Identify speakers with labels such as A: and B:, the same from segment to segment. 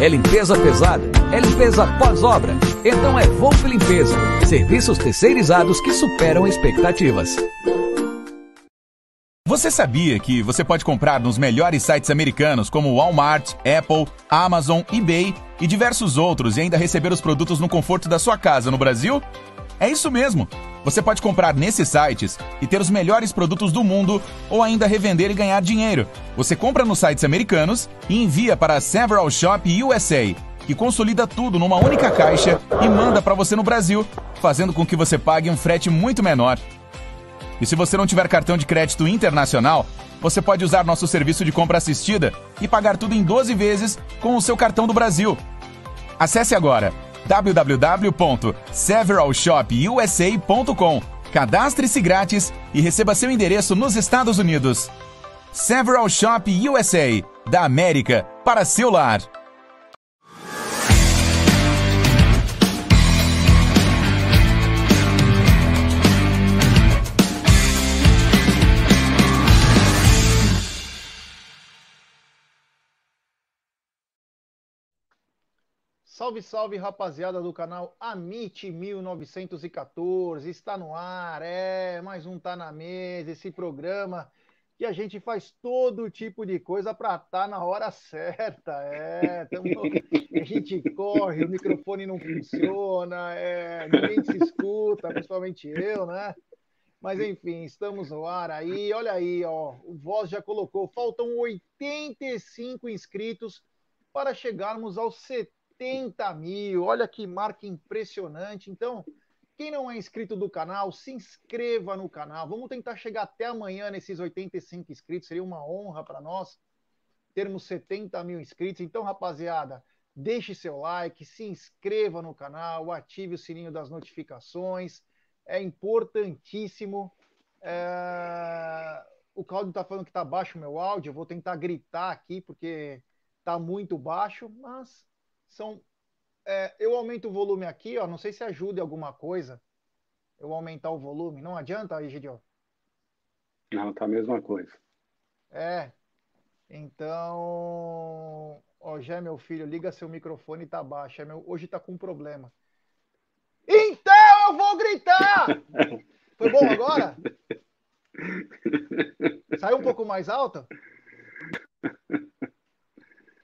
A: É limpeza pesada? É limpeza pós-obra? Então é Volpe Limpeza. Serviços terceirizados que superam expectativas.
B: Você sabia que você pode comprar nos melhores sites americanos como Walmart, Apple, Amazon, eBay e diversos outros e ainda receber os produtos no conforto da sua casa no Brasil? É isso mesmo! Você pode comprar nesses sites e ter os melhores produtos do mundo ou ainda revender e ganhar dinheiro. Você compra nos sites americanos e envia para a Several Shop USA, que consolida tudo numa única caixa e manda para você no Brasil, fazendo com que você pague um frete muito menor. E se você não tiver cartão de crédito internacional, você pode usar nosso serviço de compra assistida e pagar tudo em 12 vezes com o seu cartão do Brasil. Acesse agora www.severalshopusa.com. Cadastre-se grátis e receba seu endereço nos Estados Unidos. Several Shop USA, da América para seu lar.
C: Salve, salve, rapaziada do canal Amit 1914. Está no ar, é, mais um Tá na Mesa, esse programa que a gente faz todo tipo de coisa para estar tá na hora certa. É, tamo, a gente corre, o microfone não funciona, é, ninguém se escuta, principalmente eu, né? Mas enfim, estamos no ar aí. Olha aí, ó, o Voz já colocou, faltam 85 inscritos para chegarmos aos 70 80 mil. Olha que marca impressionante. Então, quem não é inscrito do canal, se inscreva no canal. Vamos tentar chegar até amanhã nesses 85 inscritos. Seria uma honra para nós termos 70 mil inscritos. Então, rapaziada, deixe seu like, se inscreva no canal, ative o sininho das notificações. É importantíssimo. É... O Claudio está falando que está baixo o meu áudio. Eu vou tentar gritar aqui porque está muito baixo, mas são. É, eu aumento o volume aqui, ó. Não sei se ajuda em alguma coisa. Eu aumentar o volume. Não adianta, Egidio?
D: Não, tá a mesma coisa.
C: É. Então. Ó, já é meu filho, liga seu microfone tá baixo. É meu... Hoje tá com problema. Então eu vou gritar! Foi bom agora? Saiu um pouco mais alto?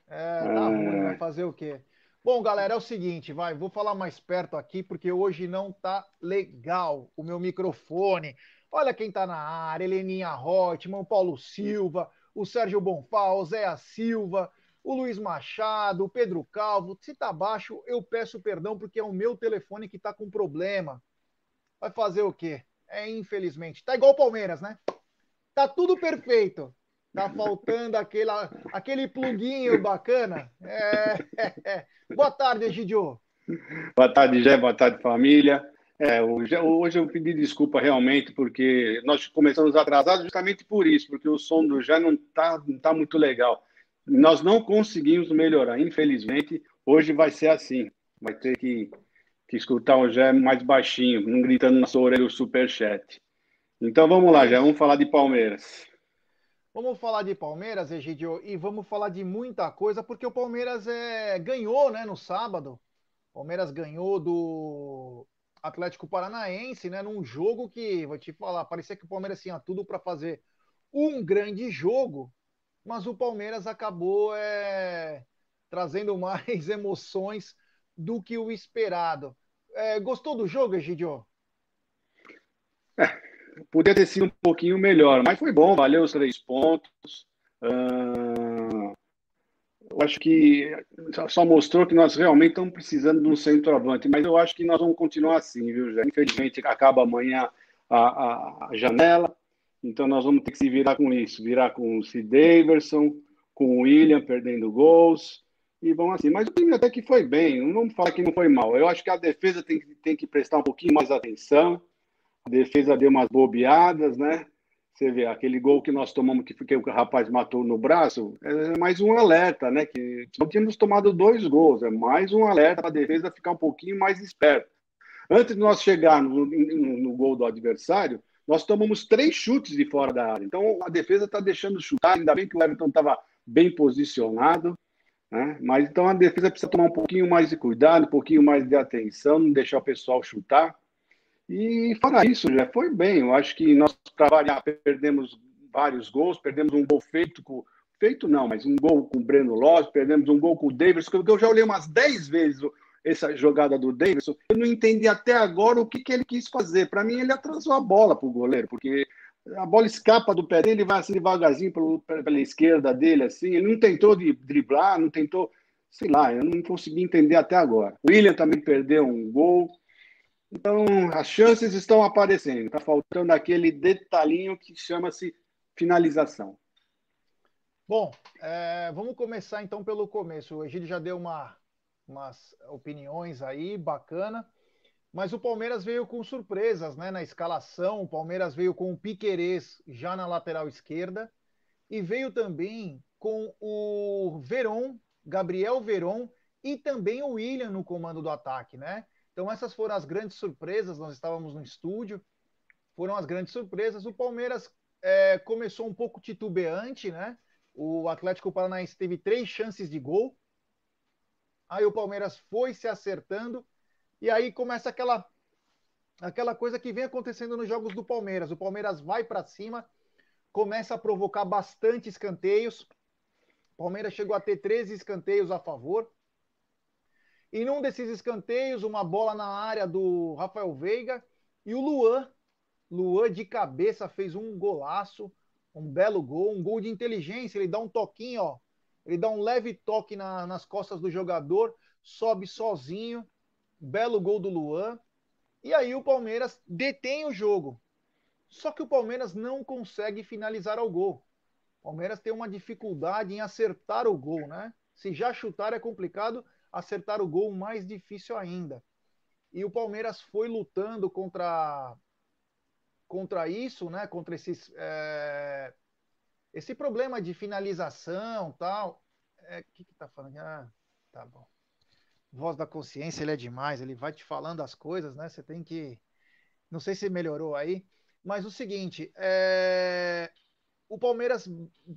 C: É, tá ruim, vai fazer o quê? Bom, galera, é o seguinte, vai, vou falar mais perto aqui porque hoje não tá legal o meu microfone. Olha quem tá na área, Heleninha Reutemann, Paulo Silva, o Sérgio Bonfá, o Zé Silva, o Luiz Machado, o Pedro Calvo. Se tá baixo, eu peço perdão porque é o meu telefone que tá com problema. Vai fazer o quê? É, infelizmente. Tá igual o Palmeiras, né? Tá tudo perfeito. Tá faltando aquele, aquele pluguinho bacana. É, é, é. Boa tarde, Egidio.
D: Boa tarde, Jé. Boa tarde, família. É, hoje, hoje eu pedi desculpa realmente, porque nós começamos atrasados justamente por isso, porque o som do Jé não está não tá muito legal. Nós não conseguimos melhorar, infelizmente. Hoje vai ser assim. Vai ter que, que escutar o Gé mais baixinho, não gritando na sua orelha o superchat. Então vamos lá, já vamos falar de Palmeiras.
C: Vamos falar de Palmeiras, Egidio, e vamos falar de muita coisa, porque o Palmeiras é, ganhou né, no sábado. Palmeiras ganhou do Atlético Paranaense, né, num jogo que, vou te falar, parecia que o Palmeiras tinha tudo para fazer um grande jogo, mas o Palmeiras acabou é, trazendo mais emoções do que o esperado. É, gostou do jogo, Egidio?
D: Podia ter sido um pouquinho melhor, mas foi bom, valeu os três pontos. Uh, eu acho que só mostrou que nós realmente estamos precisando de um centroavante, mas eu acho que nós vamos continuar assim, viu, já? Infelizmente acaba amanhã a, a, a, janela, então nós vamos ter que se virar com isso, virar com o C. Daverson, com o William perdendo gols, e vamos assim. Mas o time até que foi bem, não vamos falar que não foi mal. Eu acho que a defesa tem, tem que prestar um pouquinho mais atenção. A defesa deu umas bobeadas, né? Você vê, aquele gol que nós tomamos, que, que o rapaz matou no braço, é mais um alerta, né? Que não tínhamos tomado dois gols, é mais um alerta para a defesa ficar um pouquinho mais esperta. Antes de nós chegarmos no, no, no, gol do adversário, nós tomamos três chutes de fora da área. Então a defesa está deixando chutar, ainda bem que o Everton estava bem posicionado. Né? Mas então a defesa precisa tomar um pouquinho mais de cuidado, um pouquinho mais de atenção, não deixar o pessoal chutar. E fora isso, já foi bem. Eu acho que nós, para variar, perdemos vários gols, perdemos um gol feito com. Feito não, mas um gol com o Breno Lopes, perdemos um gol com o Davis, que eu já olhei umas 10 vezes essa jogada do Davidson. Eu não entendi até agora o que, que ele quis fazer. Para mim, ele atrasou a bola para o goleiro, porque a bola escapa do pé dele, vai assim devagarzinho pelo, pela esquerda dele, assim. Ele não tentou de driblar, não tentou, sei lá, eu não consegui entender até agora. O William também perdeu um gol. Então, as chances estão aparecendo. Está faltando aquele detalhinho que chama-se finalização.
C: Bom, é, vamos começar então pelo começo. O Egídio já deu uma, umas opiniões aí, bacana. Mas o Palmeiras veio com surpresas né, na escalação. O Palmeiras veio com o Piquerez já na lateral esquerda e veio também com o Veron, Gabriel Veron e também o William no comando do ataque, né? Então essas foram as grandes surpresas. Nós estávamos no estúdio, foram as grandes surpresas. O Palmeiras é, começou um pouco titubeante, né? O Atlético Paranaense teve três chances de gol. Aí o Palmeiras foi se acertando e aí começa aquela aquela coisa que vem acontecendo nos jogos do Palmeiras. O Palmeiras vai para cima, começa a provocar bastante escanteios. O Palmeiras chegou a ter 13 escanteios a favor. E num desses escanteios, uma bola na área do Rafael Veiga e o Luan, Luan de cabeça fez um golaço, um belo gol, um gol de inteligência. Ele dá um toquinho, ó, ele dá um leve toque na, nas costas do jogador, sobe sozinho belo gol do Luan. E aí o Palmeiras detém o jogo. Só que o Palmeiras não consegue finalizar ao gol. O Palmeiras tem uma dificuldade em acertar o gol, né? Se já chutar é complicado, acertar o gol mais difícil ainda. E o Palmeiras foi lutando contra contra isso, né? Contra esses é... esse problema de finalização, tal. É, que que tá falando? Ah, tá bom voz da consciência, ele é demais, ele vai te falando as coisas, né? Você tem que. Não sei se melhorou aí, mas o seguinte, é... o Palmeiras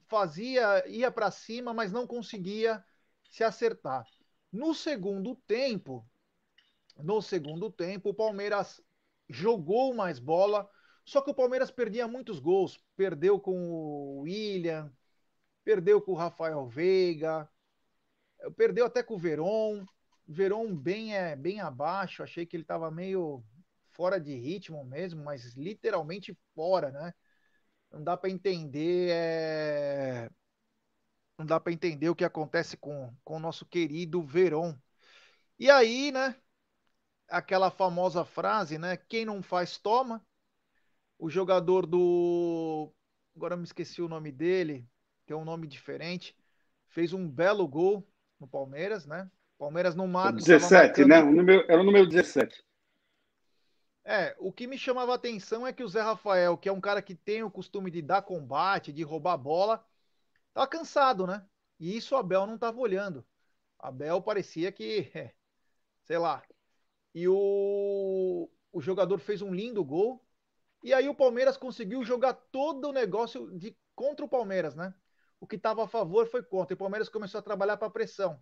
C: fazia, ia para cima, mas não conseguia se acertar. No segundo tempo, no segundo tempo, o Palmeiras jogou mais bola, só que o Palmeiras perdia muitos gols. Perdeu com o William, perdeu com o Rafael Veiga, perdeu até com o Veron. Veron bem, é, bem abaixo, achei que ele estava meio fora de ritmo mesmo, mas literalmente fora, né? Não dá para entender, é... não dá para entender o que acontece com, com o nosso querido Veron. E aí, né? Aquela famosa frase, né? Quem não faz toma. O jogador do, agora me esqueci o nome dele, que é um nome diferente, fez um belo gol no Palmeiras, né? Palmeiras no mato.
D: 17, né? O número, era o número 17.
C: É, o que me chamava a atenção é que o Zé Rafael, que é um cara que tem o costume de dar combate, de roubar bola, tá cansado, né? E isso o Abel não tava olhando. Abel parecia que, sei lá, E o, o jogador fez um lindo gol. E aí o Palmeiras conseguiu jogar todo o negócio de contra o Palmeiras, né? O que estava a favor foi contra. E o Palmeiras começou a trabalhar para pressão.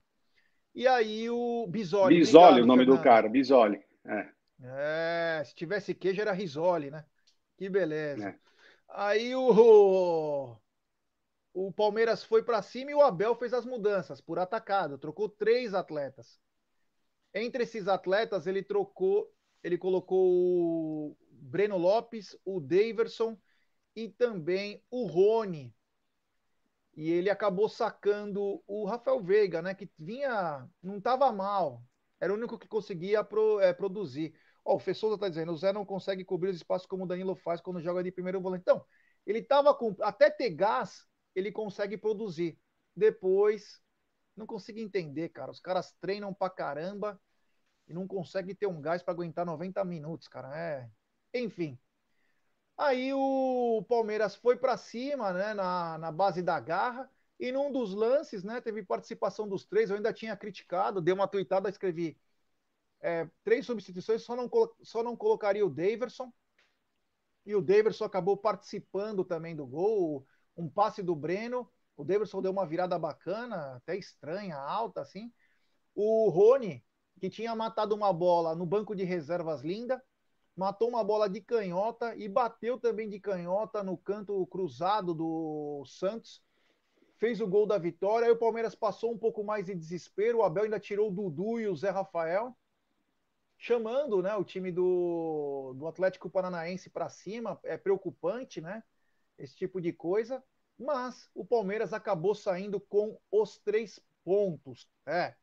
C: E aí o Bisoli.
D: Bisoli, o nome Fernando. do cara, Bisoli. É.
C: é. se tivesse queijo era Risoli, né? Que beleza. É. Aí o, o Palmeiras foi para cima e o Abel fez as mudanças por atacado, trocou três atletas. Entre esses atletas, ele trocou, ele colocou o Breno Lopes, o Daverson e também o Rony. E ele acabou sacando o Rafael Veiga, né? Que vinha, não estava mal, era o único que conseguia pro, é, produzir. Ó, o Fessosa está dizendo, o Zé não consegue cobrir os espaços como o Danilo faz quando joga de primeiro volante. Então, ele estava com. Até ter gás, ele consegue produzir. Depois, não consigo entender, cara. Os caras treinam pra caramba e não conseguem ter um gás para aguentar 90 minutos, cara. É. Enfim. Aí o Palmeiras foi para cima, né, na, na base da garra. E num dos lances, né, teve participação dos três. Eu ainda tinha criticado, dei uma tweetada, escrevi é, três substituições, só não, só não colocaria o Daverson. E o Daverson acabou participando também do gol. Um passe do Breno. O Daverson deu uma virada bacana, até estranha, alta, assim. O Rony, que tinha matado uma bola no banco de reservas linda, matou uma bola de canhota e bateu também de canhota no canto cruzado do Santos. Fez o gol da vitória. Aí o Palmeiras passou um pouco mais de desespero. O Abel ainda tirou o Dudu e o Zé Rafael, chamando né, o time do, do Atlético Paranaense para cima. É preocupante, né? Esse tipo de coisa. Mas o Palmeiras acabou saindo com os três pontos. É,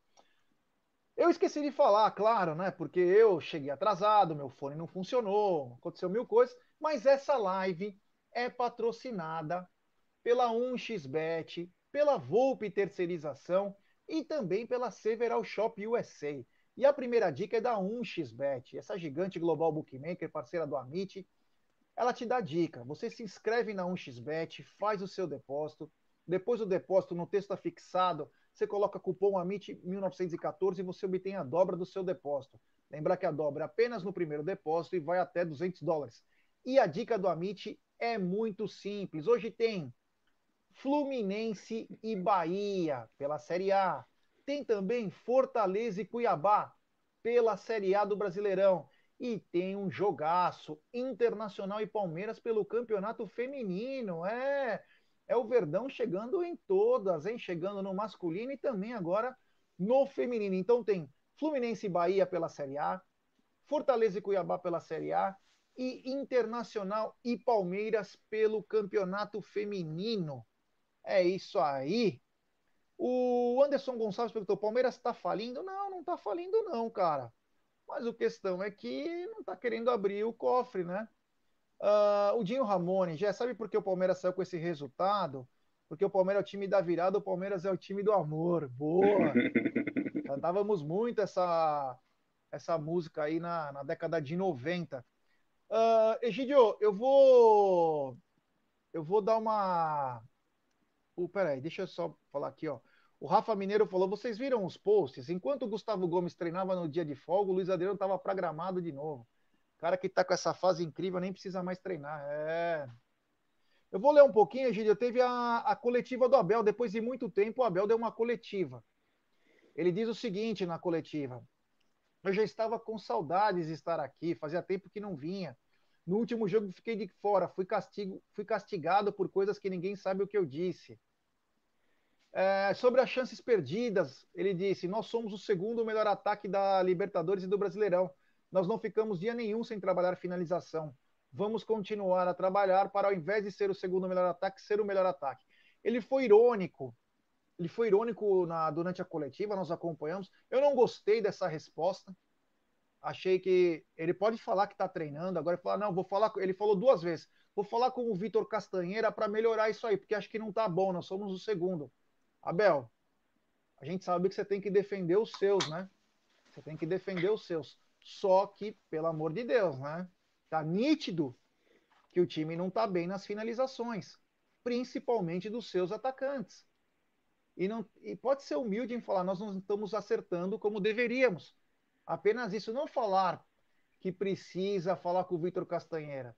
C: eu esqueci de falar, claro, né? Porque eu cheguei atrasado, meu fone não funcionou, aconteceu mil coisas, mas essa live é patrocinada pela 1xBet, pela Volpe Terceirização e também pela Several Shop USA. E a primeira dica é da 1xBet, essa gigante global bookmaker, parceira do Amit. Ela te dá dica. Você se inscreve na 1xBet, faz o seu depósito. Depois do depósito, no texto afixado, você coloca cupom AMIT1914 e você obtém a dobra do seu depósito. Lembrar que a dobra é apenas no primeiro depósito e vai até 200 dólares. E a dica do Amit é muito simples. Hoje tem Fluminense e Bahia pela Série A. Tem também Fortaleza e Cuiabá pela Série A do Brasileirão. E tem um jogaço Internacional e Palmeiras pelo Campeonato Feminino. É, é o Verdão chegando em todas, hein? Chegando no masculino e também agora no feminino. Então tem Fluminense e Bahia pela Série A, Fortaleza e Cuiabá pela Série A e Internacional e Palmeiras pelo Campeonato Feminino. É isso aí. O Anderson Gonçalves perguntou: Palmeiras está falindo? Não, não está falindo, não, cara. Mas a questão é que não está querendo abrir o cofre, né? Uh, o Dinho Ramone, já sabe por que o Palmeiras saiu com esse resultado? Porque o Palmeiras é o time da virada, o Palmeiras é o time do amor. Boa! Cantávamos muito essa, essa música aí na, na década de 90. Uh, ah, Egidio, eu vou. Eu vou dar uma. Oh, peraí, deixa eu só falar aqui, ó. O Rafa Mineiro falou: vocês viram os posts? Enquanto o Gustavo Gomes treinava no dia de folga, o Luiz Adriano estava programado de novo cara que está com essa fase incrível nem precisa mais treinar. É. Eu vou ler um pouquinho, Gílio. Teve a, a coletiva do Abel. Depois de muito tempo, o Abel deu uma coletiva. Ele diz o seguinte na coletiva: Eu já estava com saudades de estar aqui, fazia tempo que não vinha. No último jogo fiquei de fora, fui, castigo, fui castigado por coisas que ninguém sabe o que eu disse. É, sobre as chances perdidas, ele disse: Nós somos o segundo melhor ataque da Libertadores e do Brasileirão. Nós não ficamos dia nenhum sem trabalhar finalização. Vamos continuar a trabalhar para, ao invés de ser o segundo melhor ataque, ser o melhor ataque. Ele foi irônico. Ele foi irônico na, durante a coletiva, nós acompanhamos. Eu não gostei dessa resposta. Achei que ele pode falar que está treinando, agora ele não, vou falar. Ele falou duas vezes. Vou falar com o Vitor Castanheira para melhorar isso aí, porque acho que não está bom, nós somos o segundo. Abel, a gente sabe que você tem que defender os seus, né? Você tem que defender os seus. Só que, pelo amor de Deus, né? Tá nítido que o time não tá bem nas finalizações, principalmente dos seus atacantes. E, não, e pode ser humilde em falar, nós não estamos acertando como deveríamos. Apenas isso, não falar que precisa falar com o Vitor Castanheira.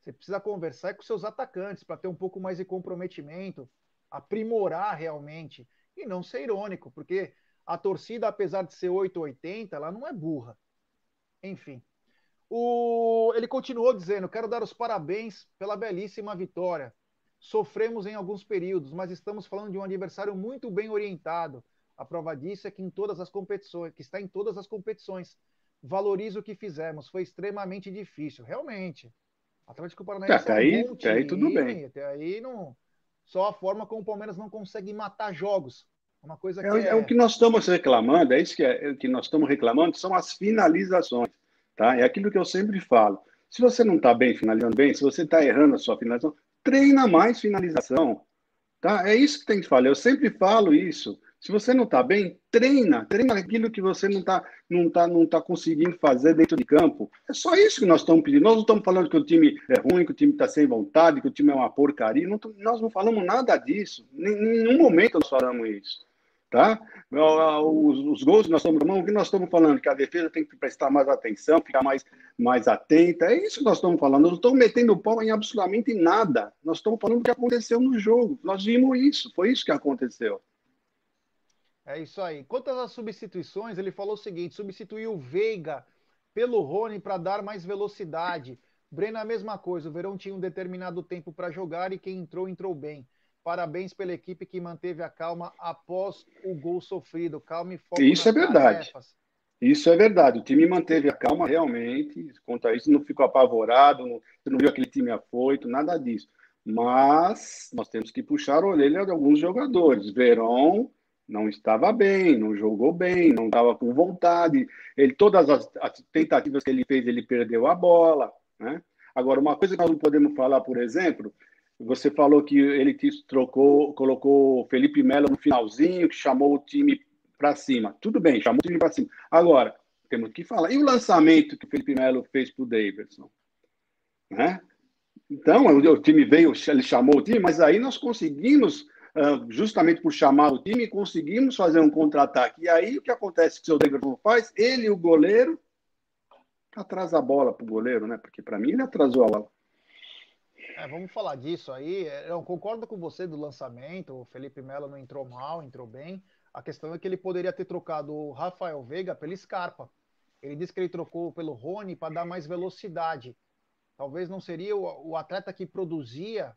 C: Você precisa conversar com seus atacantes para ter um pouco mais de comprometimento, aprimorar realmente e não ser irônico, porque a torcida, apesar de ser 880, ela não é burra. Enfim. O... Ele continuou dizendo: Quero dar os parabéns pela belíssima vitória. Sofremos em alguns períodos, mas estamos falando de um adversário muito bem orientado. A prova disso é que em todas as competições, que está em todas as competições. Valoriza o que fizemos. Foi extremamente difícil, realmente.
D: Atlético Paranaense até é aí, um até aí tudo bem.
C: Até aí não. Só a forma como o Palmeiras não consegue matar jogos. Uma coisa
D: é, é... é o que nós estamos reclamando, é isso que, é, que nós estamos reclamando, são as finalizações. Tá? É aquilo que eu sempre falo. Se você não está bem finalizando bem, se você está errando a sua finalização, treina mais finalização. Tá? É isso que tem que falar. Eu sempre falo isso. Se você não está bem, treina, treina aquilo que você não está não tá, não tá conseguindo fazer dentro de campo. É só isso que nós estamos pedindo. Nós não estamos falando que o time é ruim, que o time está sem vontade, que o time é uma porcaria. Não, nós não falamos nada disso. Em nenhum momento nós falamos isso. Tá? Os, os gols que nós estamos tomando, o que nós estamos falando? Que a defesa tem que prestar mais atenção, ficar mais, mais atenta. É isso que nós estamos falando. Nós não estamos metendo o pau em absolutamente nada. Nós estamos falando do que aconteceu no jogo. Nós vimos isso. Foi isso que aconteceu.
C: É isso aí. Quanto às substituições, ele falou o seguinte: substituiu o Veiga pelo Rony para dar mais velocidade. Breno, a mesma coisa. O Verão tinha um determinado tempo para jogar e quem entrou, entrou bem. Parabéns pela equipe que manteve a calma após o gol sofrido. Calma e foco.
D: Isso é verdade. Tarefas. Isso é verdade. O time manteve a calma realmente. Quanto a isso, não ficou apavorado, não, não viu aquele time afoito, nada disso. Mas nós temos que puxar a orelha de alguns jogadores. Verão não estava bem, não jogou bem, não estava com vontade. Ele, todas as, as, tentativas que ele fez, ele perdeu a bola. Né? Agora, uma coisa que nós não podemos falar, por exemplo, você falou que ele trocou, colocou Felipe Melo no finalzinho, que chamou o time para cima. Tudo bem, chamou o time para cima. Agora, temos que falar. E o lançamento que o Felipe Melo fez para o Davidson? Né? Então, o time veio, ele chamou o time, mas aí nós conseguimos justamente por chamar o time, conseguimos fazer um contra-ataque. E aí o que acontece que o seu Davidson faz? Ele o goleiro atrasa a bola para o goleiro, né? Porque para mim ele atrasou a bola.
C: É, vamos falar disso aí. É, eu concordo com você do lançamento. O Felipe Melo não entrou mal, entrou bem. A questão é que ele poderia ter trocado o Rafael Veiga pelo Scarpa. Ele disse que ele trocou pelo Rony para dar mais velocidade. Talvez não seria o, o atleta que produzia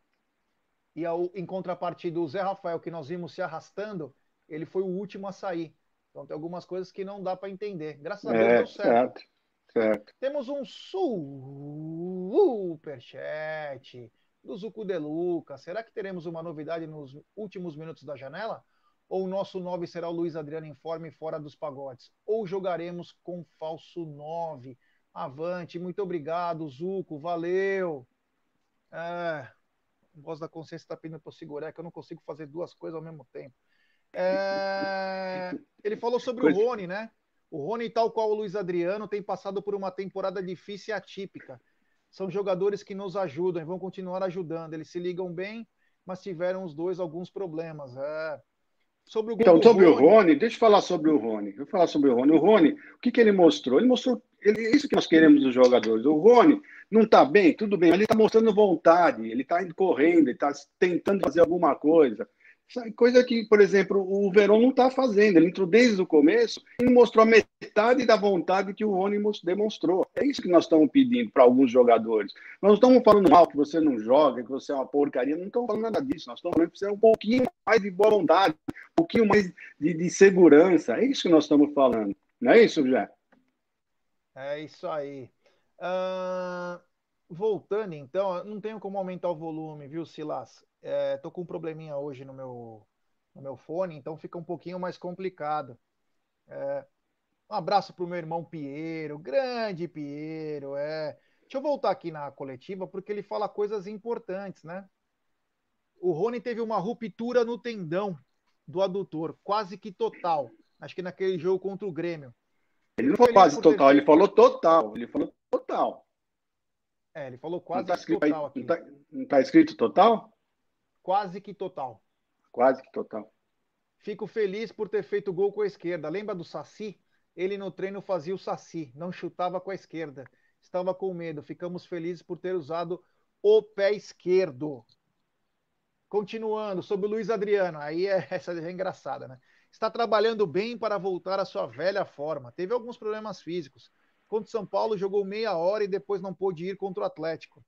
C: e ao, em contrapartida o Zé Rafael, que nós vimos se arrastando, ele foi o último a sair. Então tem algumas coisas que não dá para entender. Graças a Deus é, deu certo. certo. Certo. Temos um superchat do Zuco De Luca. Será que teremos uma novidade nos últimos minutos da janela? Ou o nosso 9 será o Luiz Adriano informe fora dos pagodes? Ou jogaremos com falso 9? Avante, muito obrigado, Zuco, valeu. É, voz da consciência está pedindo para eu segurar, que eu não consigo fazer duas coisas ao mesmo tempo. É... Ele falou sobre o Rony, né? O Rony, tal qual o Luiz Adriano, tem passado por uma temporada difícil e atípica. São jogadores que nos ajudam e vão continuar ajudando. Eles se ligam bem, mas tiveram os dois alguns problemas. É...
D: Sobre o então, sobre Rony... o Rony, deixa eu falar sobre o Rony. Vou falar sobre o Rony. O Rony, o que, que ele mostrou? Ele mostrou. Ele, isso que nós queremos dos jogadores. O Rony não está bem, tudo bem, mas ele está mostrando vontade, ele está correndo, ele está tentando fazer alguma coisa. Coisa que, por exemplo, o Verón não está fazendo. Ele entrou desde o começo e mostrou a metade da vontade que o Rony demonstrou. É isso que nós estamos pedindo para alguns jogadores. Nós não estamos falando mal que você não joga, que você é uma porcaria. Não estamos falando nada disso. Nós estamos falando que você é um pouquinho mais de boa vontade, um pouquinho mais de, de segurança. É isso que nós estamos falando. Não é isso, Jé?
C: É isso aí. Uh, voltando, então, não tenho como aumentar o volume, viu, Silas? É, tô com um probleminha hoje no meu, no meu fone, então fica um pouquinho mais complicado. É, um abraço para o meu irmão Piero, grande Piero. É. Deixa eu voltar aqui na coletiva, porque ele fala coisas importantes, né? O Rony teve uma ruptura no tendão do adutor, quase que total. Acho que naquele jogo contra o Grêmio.
D: Ele não falou quase total, ele falou total. Ele falou total.
C: É, ele falou quase tá que total aqui.
D: Não tá, não tá escrito total?
C: Quase que total.
D: Quase que total.
C: Fico feliz por ter feito gol com a esquerda. Lembra do Saci? Ele no treino fazia o saci, não chutava com a esquerda. Estava com medo. Ficamos felizes por ter usado o pé esquerdo. Continuando, sobre o Luiz Adriano. Aí é, essa é engraçada, né? Está trabalhando bem para voltar à sua velha forma. Teve alguns problemas físicos. Contra o São Paulo, jogou meia hora e depois não pôde ir contra o Atlético.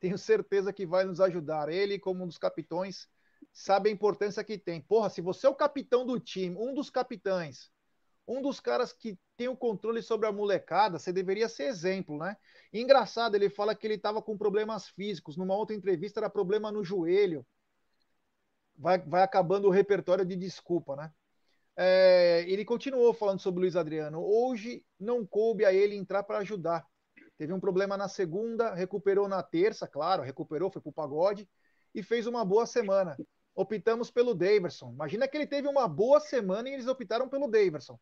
C: Tenho certeza que vai nos ajudar. Ele, como um dos capitões, sabe a importância que tem. Porra, se você é o capitão do time, um dos capitães, um dos caras que tem o controle sobre a molecada, você deveria ser exemplo, né? Engraçado, ele fala que ele estava com problemas físicos. Numa outra entrevista era problema no joelho. Vai, vai acabando o repertório de desculpa, né? É, ele continuou falando sobre o Luiz Adriano. Hoje não coube a ele entrar para ajudar. Teve um problema na segunda, recuperou na terça, claro, recuperou, foi para o pagode e fez uma boa semana. Optamos pelo Daverson. Imagina que ele teve uma boa semana e eles optaram pelo Daverson.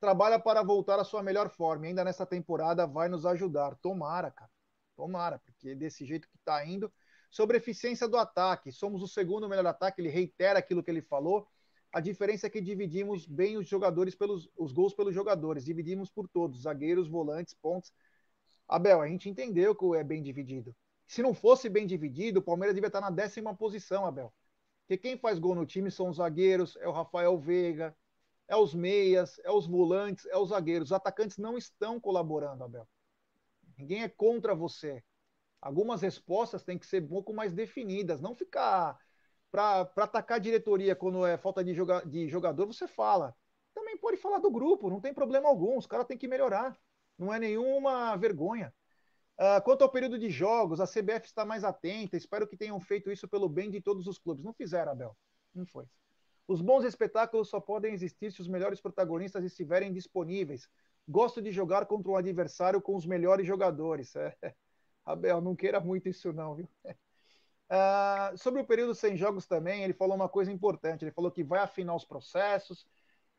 C: Trabalha para voltar à sua melhor forma. E ainda nessa temporada vai nos ajudar. Tomara, cara. Tomara, porque desse jeito que está indo. Sobre eficiência do ataque, somos o segundo melhor ataque. Ele reitera aquilo que ele falou. A diferença é que dividimos bem os jogadores pelos os gols pelos jogadores, dividimos por todos, zagueiros, volantes, pontos. Abel, a gente entendeu que é bem dividido. Se não fosse bem dividido, o Palmeiras devia estar na décima posição, Abel. Porque quem faz gol no time são os zagueiros, é o Rafael Veiga, é os meias, é os volantes, é os zagueiros. Os atacantes não estão colaborando, Abel. Ninguém é contra você. Algumas respostas têm que ser um pouco mais definidas, não ficar para atacar a diretoria quando é falta de, joga, de jogador, você fala. Também pode falar do grupo, não tem problema algum, os caras têm que melhorar. Não é nenhuma vergonha. Uh, quanto ao período de jogos, a CBF está mais atenta. Espero que tenham feito isso pelo bem de todos os clubes. Não fizeram, Abel. Não foi. Os bons espetáculos só podem existir se os melhores protagonistas estiverem disponíveis. Gosto de jogar contra um adversário com os melhores jogadores. É. Abel, não queira muito isso, não, viu? Uh, sobre o período sem jogos também, ele falou uma coisa importante. Ele falou que vai afinar os processos,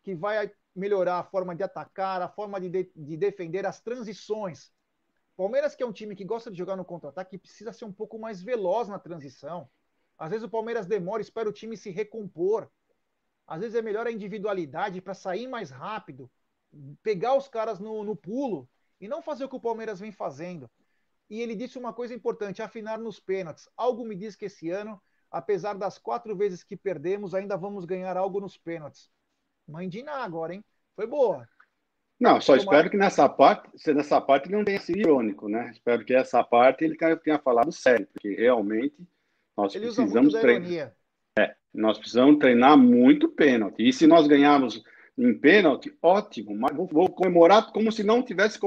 C: que vai melhorar a forma de atacar, a forma de, de, de defender, as transições. Palmeiras, que é um time que gosta de jogar no contra-ataque, precisa ser um pouco mais veloz na transição. Às vezes o Palmeiras demora, espera o time se recompor. Às vezes é melhor a individualidade para sair mais rápido, pegar os caras no, no pulo e não fazer o que o Palmeiras vem fazendo. E ele disse uma coisa importante: afinar nos pênaltis. Algo me diz que esse ano, apesar das quatro vezes que perdemos, ainda vamos ganhar algo nos pênaltis. Mãe de Ná agora, hein? Foi boa.
D: Não, só espero que nessa parte, nessa parte não tenha sido irônico, né? Espero que essa parte ele tenha falado sério, porque realmente nós ele precisamos treinar. É, nós precisamos treinar muito pênalti. E se nós ganharmos em pênalti, ótimo, mas vou, vou, comemorar como se não tivesse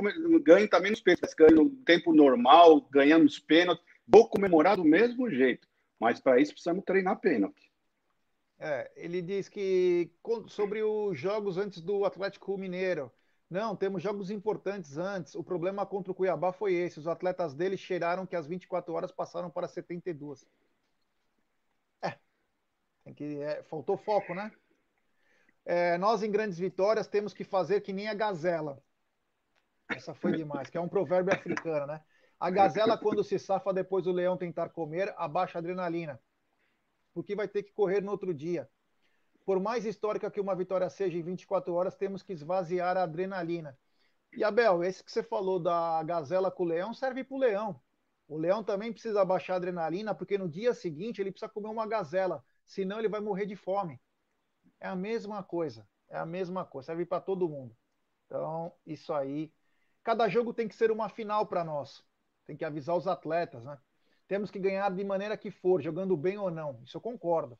D: ganho também nos pênaltis, ganho no tempo normal, ganhando os pênaltis, vou comemorar do mesmo jeito, mas para isso precisamos treinar pênalti.
C: É, ele diz que sobre os jogos antes do Atlético Mineiro, não, temos jogos importantes antes. O problema contra o Cuiabá foi esse. Os atletas dele cheiraram que as 24 horas passaram para 72. É. Tem que, é, faltou foco, né? É, nós, em grandes vitórias, temos que fazer que nem a gazela. Essa foi demais, que é um provérbio africano, né? A gazela, quando se safa depois do leão tentar comer, abaixa a adrenalina. Porque vai ter que correr no outro dia por mais histórica que uma vitória seja em 24 horas, temos que esvaziar a adrenalina. E Abel, esse que você falou da gazela com o leão serve para o leão. O leão também precisa baixar a adrenalina, porque no dia seguinte ele precisa comer uma gazela, senão ele vai morrer de fome. É a mesma coisa, é a mesma coisa, serve para todo mundo. Então, isso aí. Cada jogo tem que ser uma final para nós. Tem que avisar os atletas, né? Temos que ganhar de maneira que for, jogando bem ou não. Isso eu concordo.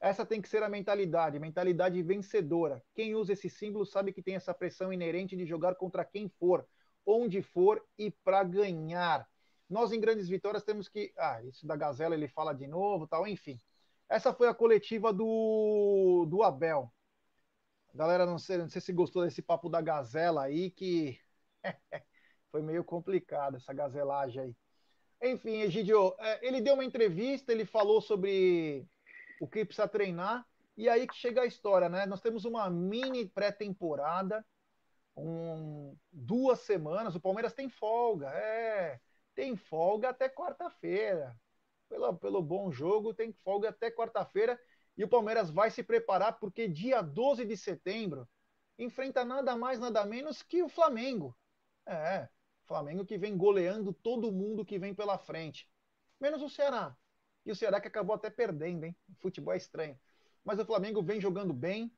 C: Essa tem que ser a mentalidade, mentalidade vencedora. Quem usa esse símbolo sabe que tem essa pressão inerente de jogar contra quem for, onde for e para ganhar. Nós em grandes vitórias temos que, ah, isso da Gazela ele fala de novo, tal, enfim. Essa foi a coletiva do do Abel. Galera, não sei, não sei se gostou desse papo da Gazela aí que foi meio complicado essa gazelagem aí. Enfim, Egidio, é, ele deu uma entrevista, ele falou sobre o que precisa treinar. E aí que chega a história, né? Nós temos uma mini pré-temporada, um, duas semanas. O Palmeiras tem folga, é, tem folga até quarta-feira. Pelo, pelo bom jogo, tem folga até quarta-feira. E o Palmeiras vai se preparar porque dia 12 de setembro enfrenta nada mais, nada menos que o Flamengo. É, Flamengo que vem goleando todo mundo que vem pela frente. Menos o Ceará. E o Ceará que acabou até perdendo, hein? O futebol é estranho. Mas o Flamengo vem jogando bem,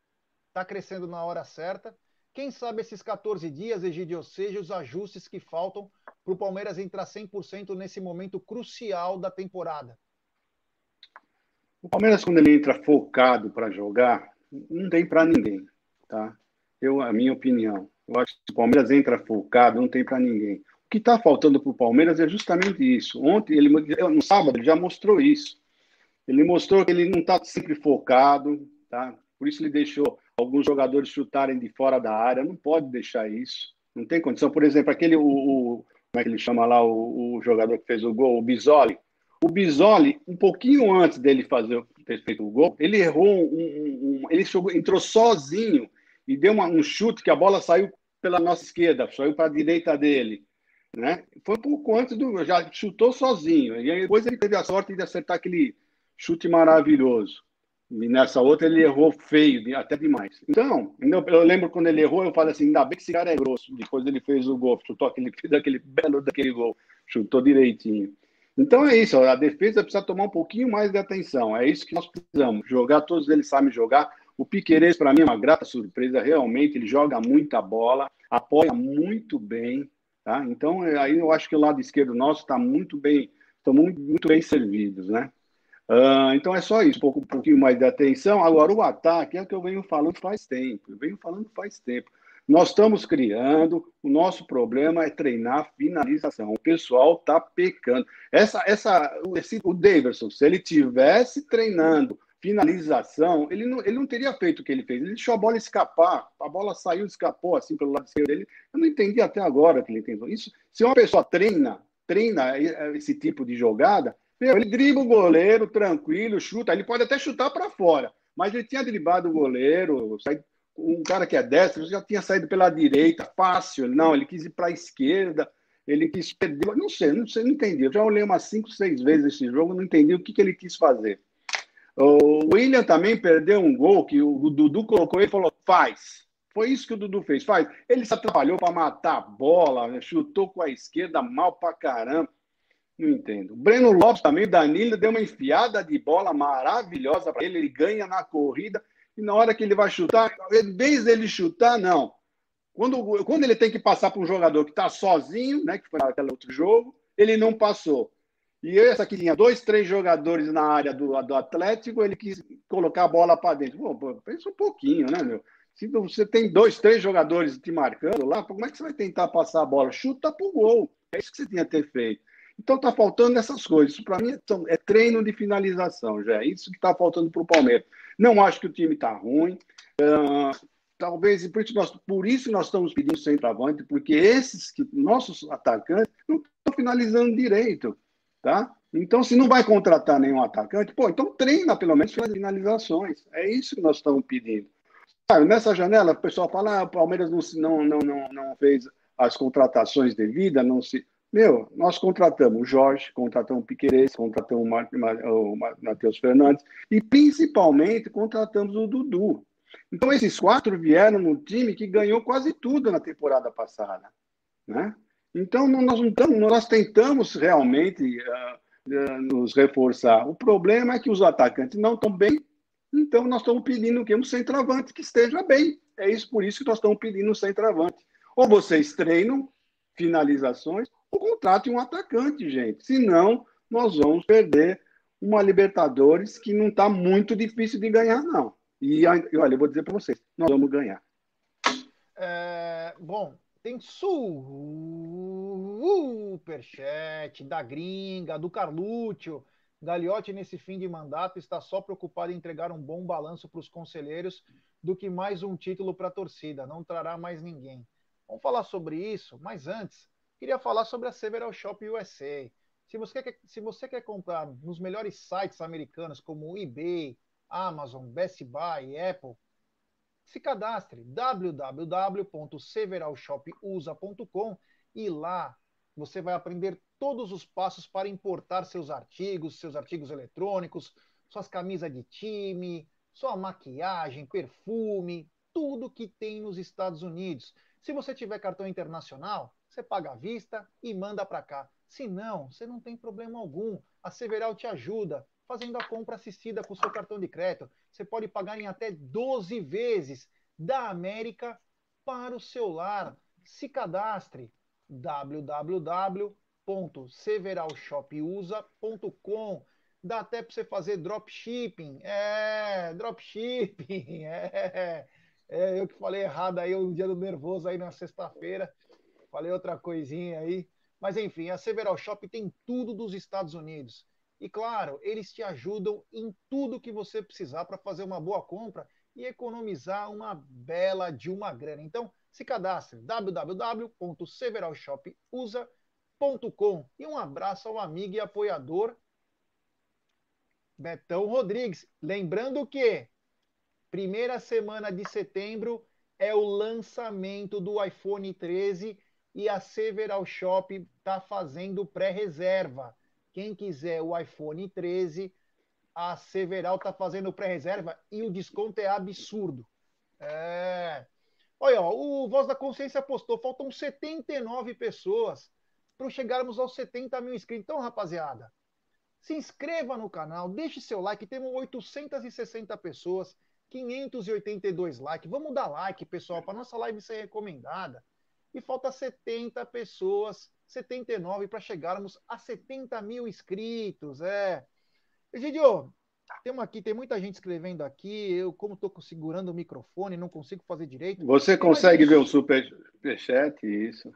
C: tá crescendo na hora certa. Quem sabe esses 14 dias, Egidio, seja os ajustes que faltam para o Palmeiras entrar 100% nesse momento crucial da temporada.
D: O Palmeiras, quando ele entra focado para jogar, não tem para ninguém, tá? Eu, a minha opinião. Eu acho que o Palmeiras entra focado, não tem para ninguém. O que está faltando para o Palmeiras é justamente isso. Ontem, ele, no sábado, ele já mostrou isso. Ele mostrou que ele não está sempre focado, tá? Por isso ele deixou alguns jogadores chutarem de fora da área. Não pode deixar isso. Não tem condição. Por exemplo, aquele, o, o como é que ele chama lá, o, o, jogador que fez o gol, o Bisoli. O Bisoli, um pouquinho antes dele fazer ter feito o gol, ele errou um, um, um ele jogou, entrou sozinho e deu uma, um chute que a bola saiu pela nossa esquerda, saiu para a direita dele. Né? Foi um pouco antes do. Já chutou sozinho. E depois ele teve a sorte de acertar aquele chute maravilhoso. E nessa outra ele errou feio, até demais. Então, eu lembro quando ele errou, eu falei assim: ainda bem que esse cara é grosso. Depois ele fez o gol, chutou aquele, fez aquele belo daquele gol, chutou direitinho. Então é isso, a defesa precisa tomar um pouquinho mais de atenção. É isso que nós precisamos. Jogar, todos eles sabem jogar. O Piqueires, para mim, é uma grata surpresa. Realmente, ele joga muita bola, apoia muito bem. Tá? Então, é, aí eu acho que o lado esquerdo nosso está muito bem, muito, muito bem servidos, né? Uh, então é só isso, um, pouco, um pouquinho mais de atenção. Agora, o ataque é o que eu venho falando faz tempo. Eu venho falando faz tempo. Nós estamos criando, o nosso problema é treinar finalização. O pessoal está pecando. Essa, essa, esse, o Davidson, se ele tivesse treinando finalização, ele não, ele não teria feito o que ele fez. Ele deixou a bola escapar, a bola saiu, escapou assim pelo lado esquerdo dele. Eu não entendi até agora que ele tentou. Isso, se uma pessoa treina, treina esse tipo de jogada, ele dribla o goleiro tranquilo, chuta. Ele pode até chutar para fora, mas ele tinha driblado o goleiro, um cara que é destro já tinha saído pela direita, fácil. Não, ele quis ir para a esquerda, ele quis perder. Não sei, não sei, não entendi. Eu já olhei umas cinco, seis vezes esse jogo, não entendi o que, que ele quis fazer. O William também perdeu um gol que o Dudu colocou e falou: faz. Foi isso que o Dudu fez, faz. Ele se atrapalhou para matar a bola, né? chutou com a esquerda mal para caramba. Não entendo. O Breno Lopes também, o Danilo, deu uma enfiada de bola maravilhosa para ele. Ele ganha na corrida e na hora que ele vai chutar, em vez dele chutar, não. Quando, quando ele tem que passar para um jogador que está sozinho, né, que foi naquele outro jogo, ele não passou. E essa aqui tinha dois, três jogadores na área do, do Atlético, ele quis colocar a bola para dentro. Pô, pensa um pouquinho, né, meu? Se você tem dois, três jogadores te marcando lá, como é que você vai tentar passar a bola? Chuta pro gol. É isso que você tinha que ter feito. Então tá faltando essas coisas. Para mim é, treino de finalização, já. É isso que está faltando para o Palmeiras. Não acho que o time está ruim. Uh, talvez por isso, nós, por isso nós estamos pedindo centroavante, porque esses que nossos atacantes não estão finalizando direito. Tá? Então, se não vai contratar nenhum atacante, pô, então treina pelo menos finalizações. É isso que nós estamos pedindo. Sabe, nessa janela, o pessoal fala, ah, o Palmeiras não, não, não, não fez as contratações devidas, não se. Meu, nós contratamos o Jorge, contratamos o Piqueires, contratamos o Matheus Fernandes e principalmente contratamos o Dudu. Então, esses quatro vieram no time que ganhou quase tudo na temporada passada. Né? Então, nós, estamos, nós tentamos realmente uh, uh, nos reforçar. O problema é que os atacantes não estão bem, então nós estamos pedindo que um centroavante que esteja bem. É isso por isso que nós estamos pedindo um centroavante. Ou vocês treinam finalizações, ou contratem um atacante, gente. Senão, nós vamos perder uma Libertadores que não está muito difícil de ganhar, não. E olha, eu vou dizer para vocês, nós vamos ganhar.
C: É, bom, tem superchat da gringa, do Carlúcio. Gagliotti, nesse fim de mandato, está só preocupado em entregar um bom balanço para os conselheiros do que mais um título para a torcida. Não trará mais ninguém. Vamos falar sobre isso, mas antes, queria falar sobre a Several Shop USA. Se você, quer, se você quer comprar nos melhores sites americanos como eBay, Amazon, Best Buy, Apple, se cadastre www.severalshopusa.com e lá você vai aprender todos os passos para importar seus artigos, seus artigos eletrônicos, suas camisas de time, sua maquiagem, perfume, tudo que tem nos Estados Unidos. Se você tiver cartão internacional, você paga à vista e manda para cá. Se não, você não tem problema algum. A Several te ajuda fazendo a compra assistida com o seu cartão de crédito. Você pode pagar em até 12 vezes da América para o celular. Se cadastre www.severalshopusa.com Dá até para você fazer dropshipping. É, dropshipping. É, é, eu que falei errado aí um dia do nervoso aí na sexta-feira. Falei outra coisinha aí. Mas enfim, a Several Shop tem tudo dos Estados Unidos. E claro, eles te ajudam em tudo que você precisar para fazer uma boa compra e economizar uma bela de uma grana. Então, se cadastre www.severalshopusa.com e um abraço ao amigo e apoiador Betão Rodrigues. Lembrando que primeira semana de setembro é o lançamento do iPhone 13 e a Several Shop está fazendo pré-reserva. Quem quiser o iPhone 13, a Several está fazendo pré-reserva e o desconto é absurdo. É... Olha, ó, o Voz da Consciência postou, faltam 79 pessoas para chegarmos aos 70 mil inscritos. Então, rapaziada, se inscreva no canal, deixe seu like. Temos 860 pessoas, 582 likes. Vamos dar like, pessoal, para nossa live ser recomendada. E falta 70 pessoas, 79 para chegarmos a 70 mil inscritos. É. Egidio, temos aqui, tem muita gente escrevendo aqui. Eu, como estou segurando o microfone, não consigo fazer direito.
D: Você consegue ver o superchat? Isso.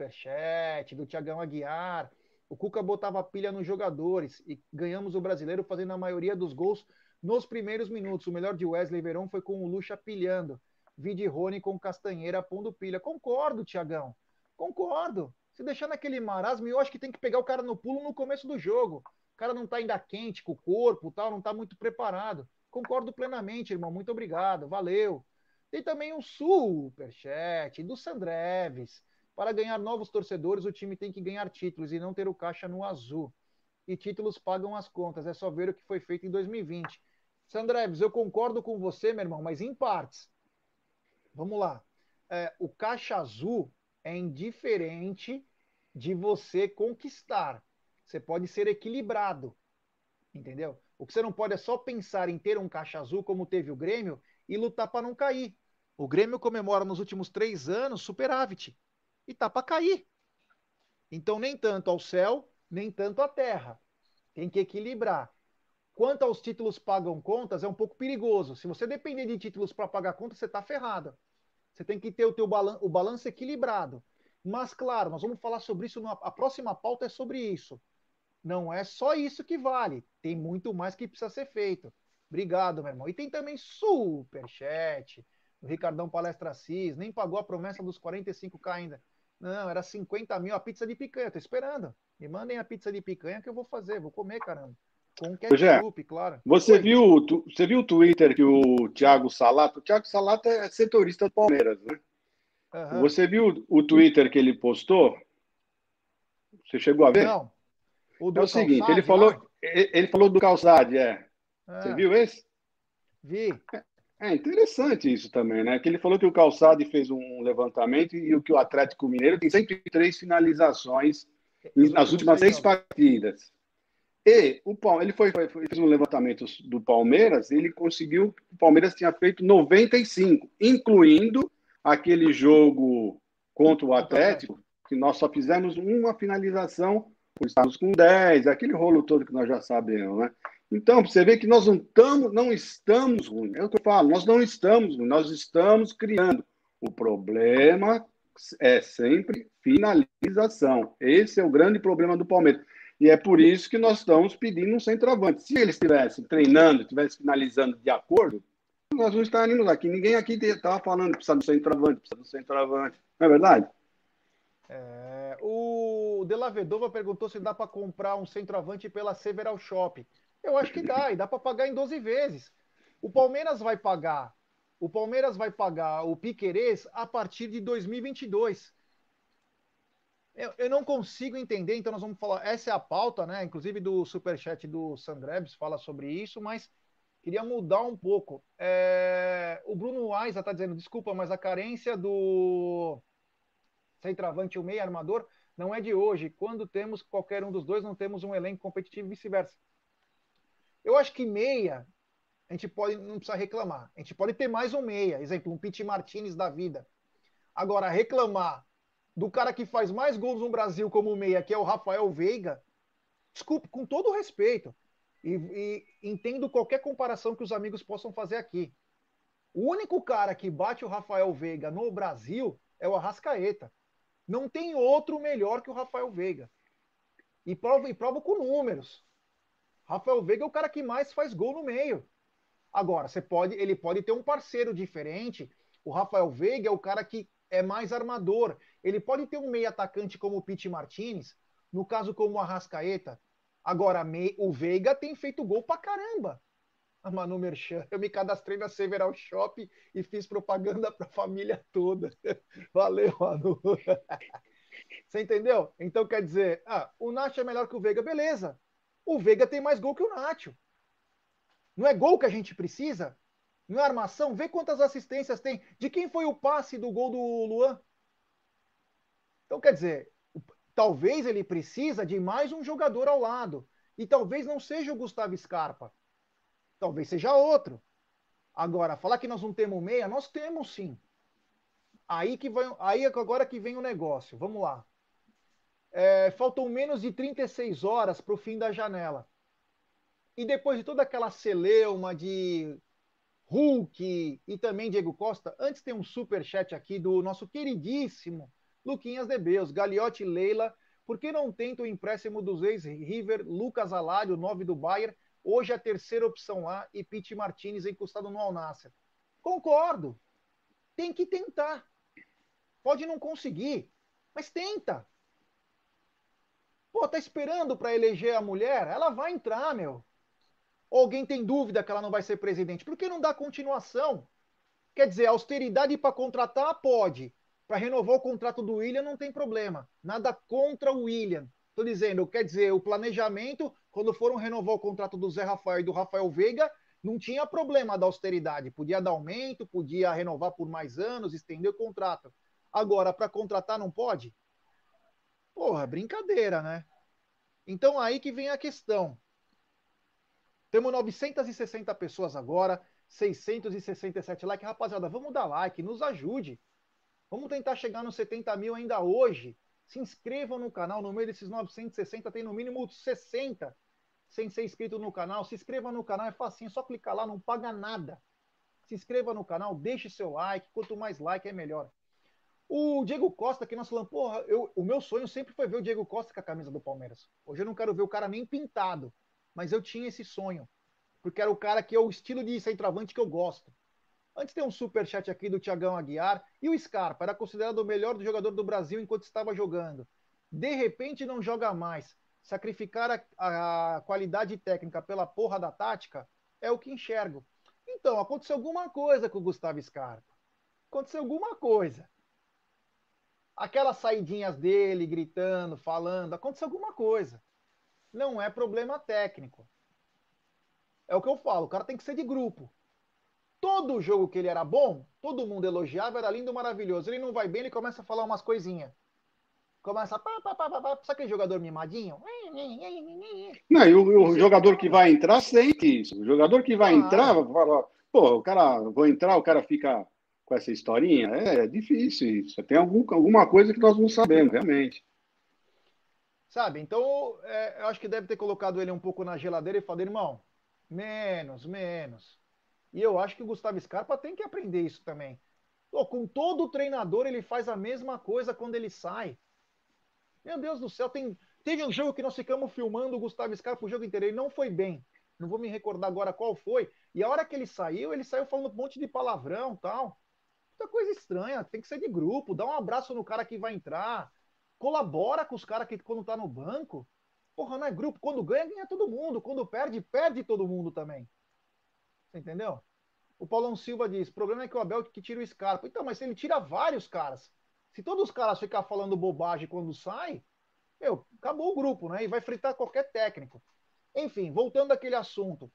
C: Superchat do Tiagão Aguiar. O Cuca botava pilha nos jogadores e ganhamos o brasileiro fazendo a maioria dos gols nos primeiros minutos. O melhor de Wesley Verão foi com o Lucha pilhando. Vide Rony com Castanheira pondo pilha. Concordo, Tiagão. Concordo. Se deixar naquele marasmo, eu acho que tem que pegar o cara no pulo no começo do jogo. O cara não tá ainda quente com o corpo, tal, não tá muito preparado. Concordo plenamente, irmão. Muito obrigado. Valeu. Tem também um superchat do Sandreves. Para ganhar novos torcedores, o time tem que ganhar títulos e não ter o caixa no azul. E títulos pagam as contas, é só ver o que foi feito em 2020. Sandreves, eu concordo com você, meu irmão, mas em partes. Vamos lá. É, o caixa azul é indiferente de você conquistar. Você pode ser equilibrado. Entendeu? O que você não pode é só pensar em ter um caixa azul, como teve o Grêmio, e lutar para não cair. O Grêmio comemora nos últimos três anos superávit e tá para cair. Então, nem tanto ao céu, nem tanto à terra. Tem que equilibrar. Quanto aos títulos pagam contas, é um pouco perigoso. Se você depender de títulos para pagar contas, você está ferrado. Você tem que ter o teu balan o balanço equilibrado. Mas, claro, nós vamos falar sobre isso. Na... A próxima pauta é sobre isso. Não é só isso que vale. Tem muito mais que precisa ser feito. Obrigado, meu irmão. E tem também superchat. O Ricardão Palestra Cis nem pagou a promessa dos 45k ainda. Não, era 50 mil a pizza de picanha. Tô esperando. Me mandem a pizza de picanha que eu vou fazer. Vou comer, caramba. Com ketchup, claro.
D: Você viu, tu, você viu o Twitter que o Thiago Salato... O Thiago Salato é setorista do Palmeiras, né? Uhum. Você viu o Twitter que ele postou? Você chegou a ver? Não. O é o seguinte, ele falou, ele falou do Calçade, é. Você é. viu esse?
C: Vi.
D: É, é interessante isso também, né? Que ele falou que o Calçado fez um levantamento e o que o Atlético Mineiro tem 103 finalizações nas últimas seis partidas. E o ele foi, foi, fez um levantamento do Palmeiras, ele conseguiu, o Palmeiras tinha feito 95, incluindo aquele jogo contra o Atlético, que nós só fizemos uma finalização, estávamos com 10, aquele rolo todo que nós já sabemos, né? Então, você vê que nós não estamos, não estamos ruins. É o que eu falo, nós não estamos nós estamos criando. O problema é sempre finalização. Esse é o grande problema do Palmeiras. E é por isso que nós estamos pedindo um centroavante. Se eles estivessem treinando, estivessem finalizando de acordo, nós não estaríamos aqui. Ninguém aqui estava falando que precisa do centroavante, precisa do centroavante. Não é verdade?
C: É, o De La Vedova perguntou se dá para comprar um centroavante pela Several Shop. Eu acho que dá, e dá para pagar em 12 vezes. O Palmeiras vai pagar, o Palmeiras vai pagar o Piquerez a partir de 2022. Eu, eu não consigo entender, então nós vamos falar. Essa é a pauta, né? Inclusive do superchat do Sandrebs fala sobre isso, mas Queria mudar um pouco. É... O Bruno Aiza está dizendo, desculpa, mas a carência do centroavante o meio armador não é de hoje. Quando temos qualquer um dos dois, não temos um elenco competitivo e vice-versa. Eu acho que meia, a gente pode, não precisa reclamar. A gente pode ter mais um meia, exemplo, um Pete Martinez da vida. Agora, reclamar do cara que faz mais gols no Brasil como meia, que é o Rafael Veiga, desculpe, com todo respeito, e, e entendo qualquer comparação que os amigos possam fazer aqui. O único cara que bate o Rafael Veiga no Brasil é o Arrascaeta. Não tem outro melhor que o Rafael Veiga. E prova, e prova com números. Rafael Veiga é o cara que mais faz gol no meio. Agora, você pode, ele pode ter um parceiro diferente. O Rafael Veiga é o cara que é mais armador. Ele pode ter um meio atacante como o Pete Martinez, no caso como o Arrascaeta, Agora, o Veiga tem feito gol pra caramba. A Manu Merchan, eu me cadastrei na Several Shop e fiz propaganda pra família toda. Valeu, Manu. Você entendeu? Então quer dizer, ah, o Nacho é melhor que o Veiga, beleza. O Veiga tem mais gol que o Nacho. Não é gol que a gente precisa? Não é armação? Vê quantas assistências tem. De quem foi o passe do gol do Luan? Então quer dizer, Talvez ele precisa de mais um jogador ao lado. E talvez não seja o Gustavo Scarpa. Talvez seja outro. Agora, falar que nós não temos meia, nós temos sim. Aí que vai, aí é agora que vem o negócio. Vamos lá. É, faltam menos de 36 horas para o fim da janela. E depois de toda aquela celeuma de Hulk e também Diego Costa, antes tem um super chat aqui do nosso queridíssimo Luquinhas de Beus, Gagliotti Leila, por que não tenta o empréstimo dos ex-River, Lucas Alário, 9 do Bayern, hoje a terceira opção lá, e Pete Martinez encostado no Alnasser? Concordo. Tem que tentar. Pode não conseguir, mas tenta. Pô, tá esperando para eleger a mulher? Ela vai entrar, meu. Ou alguém tem dúvida que ela não vai ser presidente? Por que não dá continuação? Quer dizer, austeridade para contratar pode. Para renovar o contrato do William não tem problema. Nada contra o William. Estou dizendo, quer dizer, o planejamento, quando foram renovar o contrato do Zé Rafael e do Rafael Veiga, não tinha problema da austeridade. Podia dar aumento, podia renovar por mais anos, estender o contrato. Agora, para contratar não pode? Porra, brincadeira, né? Então aí que vem a questão. Temos 960 pessoas agora, 667 likes. Rapaziada, vamos dar like, nos ajude. Vamos tentar chegar nos 70 mil ainda hoje. Se inscrevam no canal. No meio desses 960 tem no mínimo 60 sem ser inscrito no canal. Se inscreva no canal, é facinho, é só clicar lá, não paga nada. Se inscreva no canal, deixe seu like. Quanto mais like, é melhor. O Diego Costa, que nós falamos, porra, eu, o meu sonho sempre foi ver o Diego Costa com a camisa do Palmeiras. Hoje eu não quero ver o cara nem pintado, mas eu tinha esse sonho. Porque era o cara que é o estilo de centroavante que eu gosto. Antes tem um super chat aqui do Tiagão Aguiar. E o Scarpa era considerado o melhor jogador do Brasil enquanto estava jogando. De repente não joga mais. Sacrificar a, a qualidade técnica pela porra da tática é o que enxergo. Então, aconteceu alguma coisa com o Gustavo Scarpa. Aconteceu alguma coisa. Aquelas saidinhas dele, gritando, falando, aconteceu alguma coisa. Não é problema técnico. É o que eu falo, o cara tem que ser de grupo. Todo jogo que ele era bom, todo mundo elogiava, era lindo, maravilhoso. Ele não vai bem, ele começa a falar umas coisinhas. Começa pá, pá, pá, pá, pá. Sabe aquele jogador mimadinho?
D: Não, e o, o jogador que vai entrar sente isso. O jogador que vai ah. entrar, fala, pô, o cara, vou entrar, o cara fica com essa historinha. É, é difícil isso. Tem algum, alguma coisa que nós não sabemos, realmente.
C: Sabe, então é, eu acho que deve ter colocado ele um pouco na geladeira e falado, irmão, menos, menos. E eu acho que o Gustavo Scarpa tem que aprender isso também. Pô, com todo treinador, ele faz a mesma coisa quando ele sai. Meu Deus do céu, tem, teve um jogo que nós ficamos filmando o Gustavo Scarpa o jogo inteiro. Ele não foi bem. Não vou me recordar agora qual foi. E a hora que ele saiu, ele saiu falando um monte de palavrão tal. Muita coisa estranha. Tem que ser de grupo. Dá um abraço no cara que vai entrar. Colabora com os caras que quando tá no banco. Porra, não é grupo. Quando ganha, ganha todo mundo. Quando perde, perde todo mundo também. Você entendeu? O Paulão Silva diz: o problema é que o Abel que tira o Scarpa. Então, mas se ele tira vários caras, se todos os caras ficar falando bobagem quando sai, meu, acabou o grupo, né? E vai fritar qualquer técnico. Enfim, voltando àquele assunto.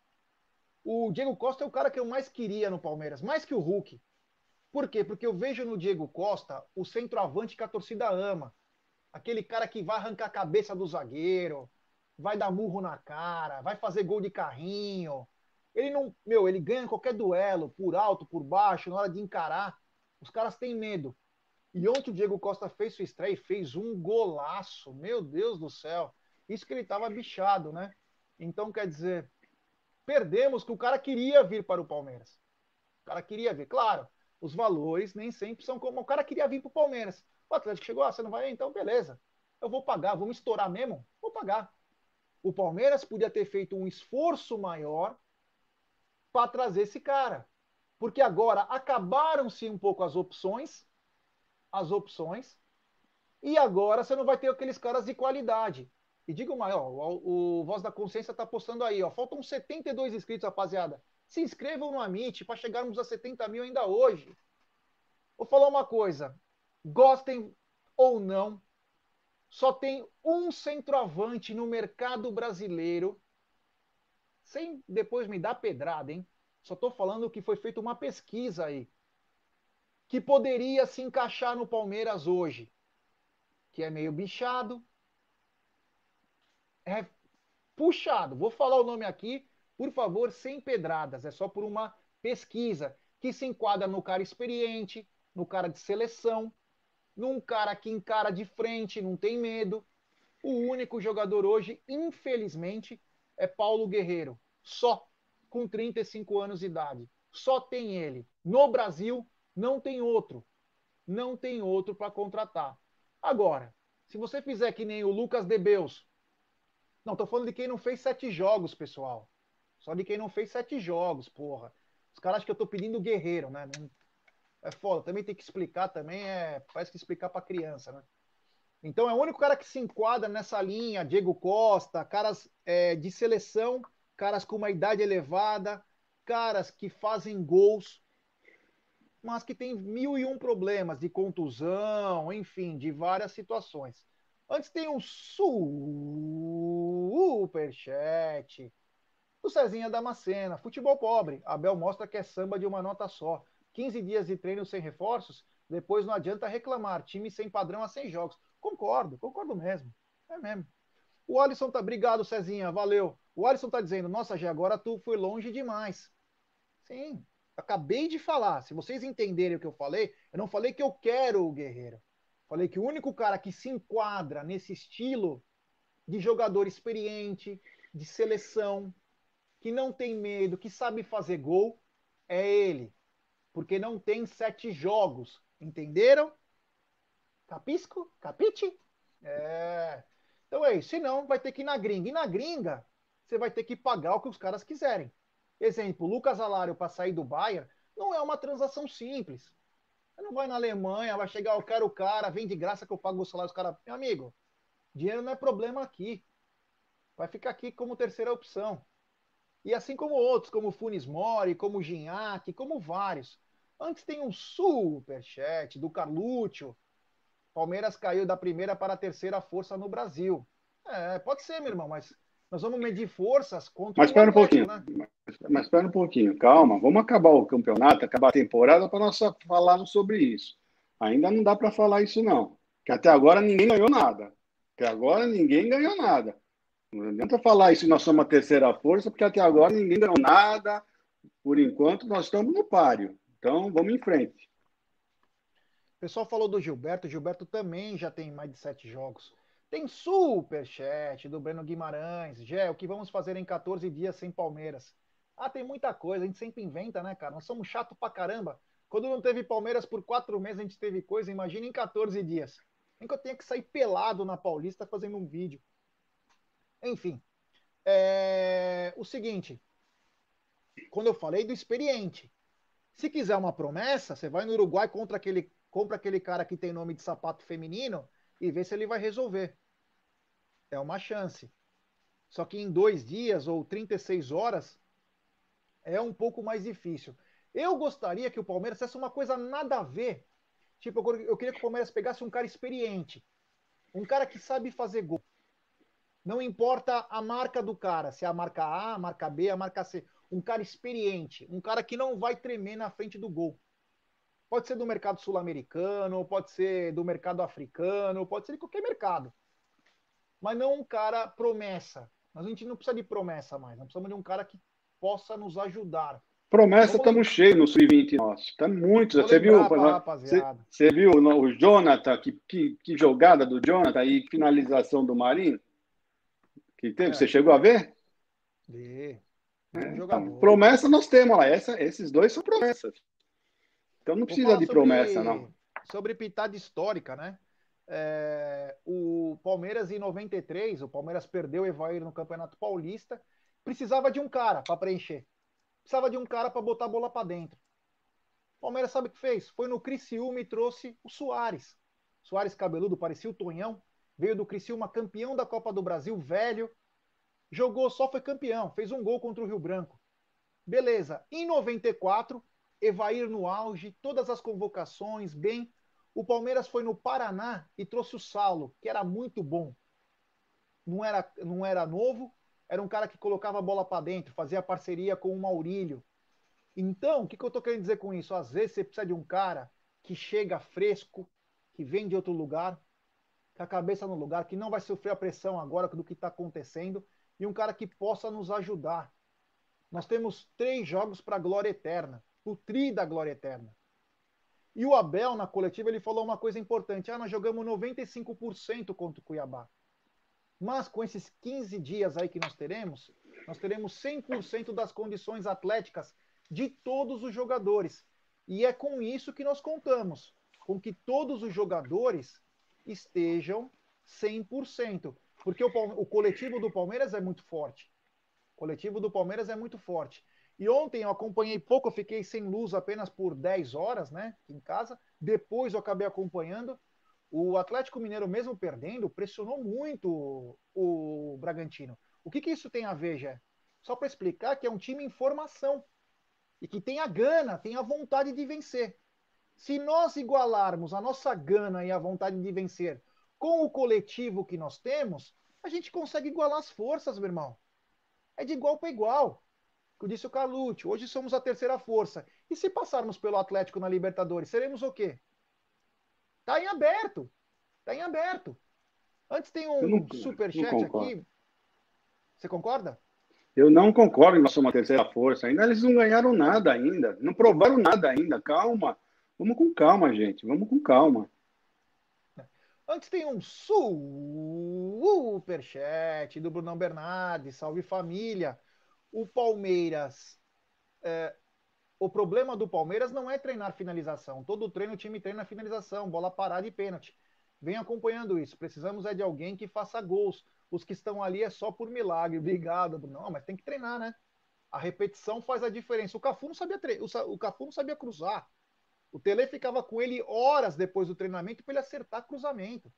C: O Diego Costa é o cara que eu mais queria no Palmeiras, mais que o Hulk. Por quê? Porque eu vejo no Diego Costa o centroavante que a torcida ama. Aquele cara que vai arrancar a cabeça do zagueiro, vai dar murro na cara, vai fazer gol de carrinho. Ele não, meu, ele ganha qualquer duelo, por alto, por baixo, na hora de encarar. Os caras têm medo. E ontem o Diego Costa fez sua estreia e fez um golaço. Meu Deus do céu. Isso que ele estava bichado, né? Então, quer dizer, perdemos que o cara queria vir para o Palmeiras. O cara queria vir. Claro, os valores nem sempre são como. O cara queria vir para o Palmeiras. O Atlético chegou, ah, você não vai? Então, beleza. Eu vou pagar, vou me estourar mesmo? Vou pagar. O Palmeiras podia ter feito um esforço maior para trazer esse cara. Porque agora acabaram-se um pouco as opções, as opções, e agora você não vai ter aqueles caras de qualidade. E digo mais, o, o Voz da Consciência está postando aí, ó, faltam 72 inscritos, rapaziada. Se inscrevam no Amit para chegarmos a 70 mil ainda hoje. Vou falar uma coisa, gostem ou não, só tem um centroavante no mercado brasileiro, sem depois me dar pedrada, hein? Só estou falando que foi feita uma pesquisa aí, que poderia se encaixar no Palmeiras hoje, que é meio bichado, é puxado. Vou falar o nome aqui, por favor, sem pedradas. É só por uma pesquisa que se enquadra no cara experiente, no cara de seleção, num cara que encara de frente, não tem medo. O único jogador hoje, infelizmente, é Paulo Guerreiro. Só com 35 anos de idade. Só tem ele. No Brasil, não tem outro. Não tem outro para contratar. Agora, se você fizer que nem o Lucas Debeus, não, estou falando de quem não fez sete jogos, pessoal. Só de quem não fez sete jogos, porra. Os caras acham que eu estou pedindo guerreiro, né? É foda. Também tem que explicar também, é... parece que explicar para criança, né? Então é o único cara que se enquadra nessa linha, Diego Costa, caras é, de seleção, caras com uma idade elevada, caras que fazem gols, mas que tem mil e um problemas de contusão, enfim, de várias situações. Antes tem um superchat do Cezinha Damascena. Futebol pobre. Abel mostra que é samba de uma nota só. 15 dias de treino sem reforços, depois não adianta reclamar. Time sem padrão a 100 jogos. Concordo, concordo mesmo. É mesmo. O Alisson tá. Obrigado, Cezinha. Valeu. O Alisson tá dizendo: Nossa, já agora tu foi longe demais. Sim, acabei de falar. Se vocês entenderem o que eu falei, eu não falei que eu quero o Guerreiro. Falei que o único cara que se enquadra nesse estilo de jogador experiente, de seleção, que não tem medo, que sabe fazer gol, é ele. Porque não tem sete jogos. Entenderam? Capisco? Capite? É. Então é isso. Senão, vai ter que ir na gringa. E na gringa, você vai ter que pagar o que os caras quiserem. Exemplo, Lucas Alário para sair do Bayern não é uma transação simples. Você não vai na Alemanha, vai chegar, eu quero o cara, vem de graça que eu pago o salário dos caras. Meu amigo, dinheiro não é problema aqui. Vai ficar aqui como terceira opção. E assim como outros, como Funes Mori, como Ginhaque, como vários. Antes tem um superchat do Carlúcio. Palmeiras caiu da primeira para a terceira força no Brasil. É, pode ser, meu irmão, mas nós vamos medir forças contra
D: Mas espera um pouquinho. Né? Mas espera um pouquinho, calma. Vamos acabar o campeonato, acabar a temporada para nós falarmos sobre isso. Ainda não dá para falar isso, não. Que até agora ninguém ganhou nada. Até agora ninguém ganhou nada. Não adianta falar isso nós somos a terceira força, porque até agora ninguém ganhou nada. Por enquanto, nós estamos no páreo. Então, vamos em frente.
C: Pessoal falou do Gilberto. Gilberto também já tem mais de sete jogos. Tem superchat do Breno Guimarães. Gé, o que vamos fazer em 14 dias sem Palmeiras? Ah, tem muita coisa, a gente sempre inventa, né, cara? Nós somos chato pra caramba. Quando não teve Palmeiras por quatro meses, a gente teve coisa, imagina em 14 dias. Nem que eu tenha que sair pelado na Paulista fazendo um vídeo. Enfim. É... O seguinte. Quando eu falei do experiente. Se quiser uma promessa, você vai no Uruguai contra aquele, compra aquele cara que tem nome de sapato feminino e vê se ele vai resolver é uma chance. Só que em dois dias ou 36 horas é um pouco mais difícil. Eu gostaria que o Palmeiras fizesse uma coisa nada a ver. Tipo, eu queria que o Palmeiras pegasse um cara experiente. Um cara que sabe fazer gol. Não importa a marca do cara, se é a marca A, a marca B, a marca C. um cara experiente, um cara que não vai tremer na frente do gol. Pode ser do mercado sul-americano, pode ser do mercado africano, pode ser de qualquer mercado. Mas não um cara promessa. Mas a gente não precisa de promessa mais, nós precisamos de um cara que possa nos ajudar.
D: Promessa, estamos cheios no sub-20 nosso. Tá muito. Você viu, você, você viu o Jonathan, que, que, que, jogada do Jonathan e finalização do Marinho? Que teve? É. Você chegou a ver?
C: Vi.
D: É, então, promessa nós temos lá. Essa, esses dois são promessas. Então não precisa de promessa, sobre, não.
C: Sobre pitada histórica, né? É, o Palmeiras em 93, o Palmeiras perdeu o Evair no Campeonato Paulista, precisava de um cara para preencher. Precisava de um cara para botar a bola para dentro. O Palmeiras sabe o que fez? Foi no Criciúma e trouxe o Soares. Soares cabeludo, parecia o Tonhão. Veio do Criciúma, campeão da Copa do Brasil, velho. Jogou, só foi campeão. Fez um gol contra o Rio Branco. Beleza. Em 94, Evair no auge, todas as convocações, bem. O Palmeiras foi no Paraná e trouxe o Saulo, que era muito bom. Não era, não era novo, era um cara que colocava a bola para dentro, fazia parceria com o Maurílio. Então, o que, que eu estou querendo dizer com isso? Às vezes você precisa de um cara que chega fresco, que vem de outro lugar, com a cabeça no lugar, que não vai sofrer a pressão agora do que está acontecendo, e um cara que possa nos ajudar. Nós temos três jogos para a glória eterna o tri da glória eterna. E o Abel, na coletiva, ele falou uma coisa importante. Ah, nós jogamos 95% contra o Cuiabá. Mas com esses 15 dias aí que nós teremos, nós teremos 100% das condições atléticas de todos os jogadores. E é com isso que nós contamos, com que todos os jogadores estejam 100%. Porque o, o coletivo do Palmeiras é muito forte. O coletivo do Palmeiras é muito forte. E ontem eu acompanhei pouco, eu fiquei sem luz apenas por 10 horas, né, em casa. Depois eu acabei acompanhando. O Atlético Mineiro, mesmo perdendo, pressionou muito o Bragantino. O que, que isso tem a ver, Jé? Só para explicar que é um time em formação e que tem a gana, tem a vontade de vencer. Se nós igualarmos a nossa gana e a vontade de vencer com o coletivo que nós temos, a gente consegue igualar as forças, meu irmão. É de igual para igual disse o Carlucci, hoje somos a terceira força. E se passarmos pelo Atlético na Libertadores, seremos o quê? Está em aberto. Está em aberto. Antes tem um superchat aqui. Você concorda?
D: Eu não concordo que nós somos a terceira força. Ainda eles não ganharam nada ainda. Não provaram nada ainda. Calma. Vamos com calma, gente. Vamos com calma.
C: Antes tem um superchat do Brunão Bernardes. Salve família o Palmeiras. É, o problema do Palmeiras não é treinar finalização. Todo treino o time treina finalização, bola parada e pênalti. Vem acompanhando isso. Precisamos é de alguém que faça gols. Os que estão ali é só por milagre. Obrigado. Não, mas tem que treinar, né? A repetição faz a diferença. O Cafu não sabia tre... o Cafu não sabia cruzar. O Tele ficava com ele horas depois do treinamento para ele acertar cruzamento.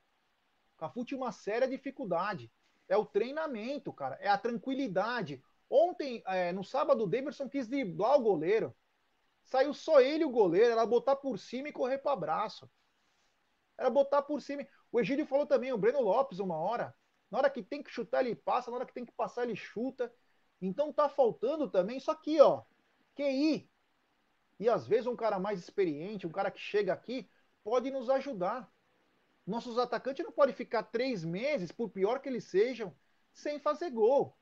C: O Cafu tinha uma séria dificuldade. É o treinamento, cara. É a tranquilidade. Ontem, é, no sábado, o Davidson quis driblar o goleiro. Saiu só ele o goleiro. Era botar por cima e correr para abraço. Era botar por cima. O Egídio falou também, o Breno Lopes, uma hora. Na hora que tem que chutar, ele passa. Na hora que tem que passar, ele chuta. Então tá faltando também isso aqui, ó. QI. E às vezes um cara mais experiente, um cara que chega aqui, pode nos ajudar. Nossos atacantes não podem ficar três meses, por pior que eles sejam, sem fazer gol.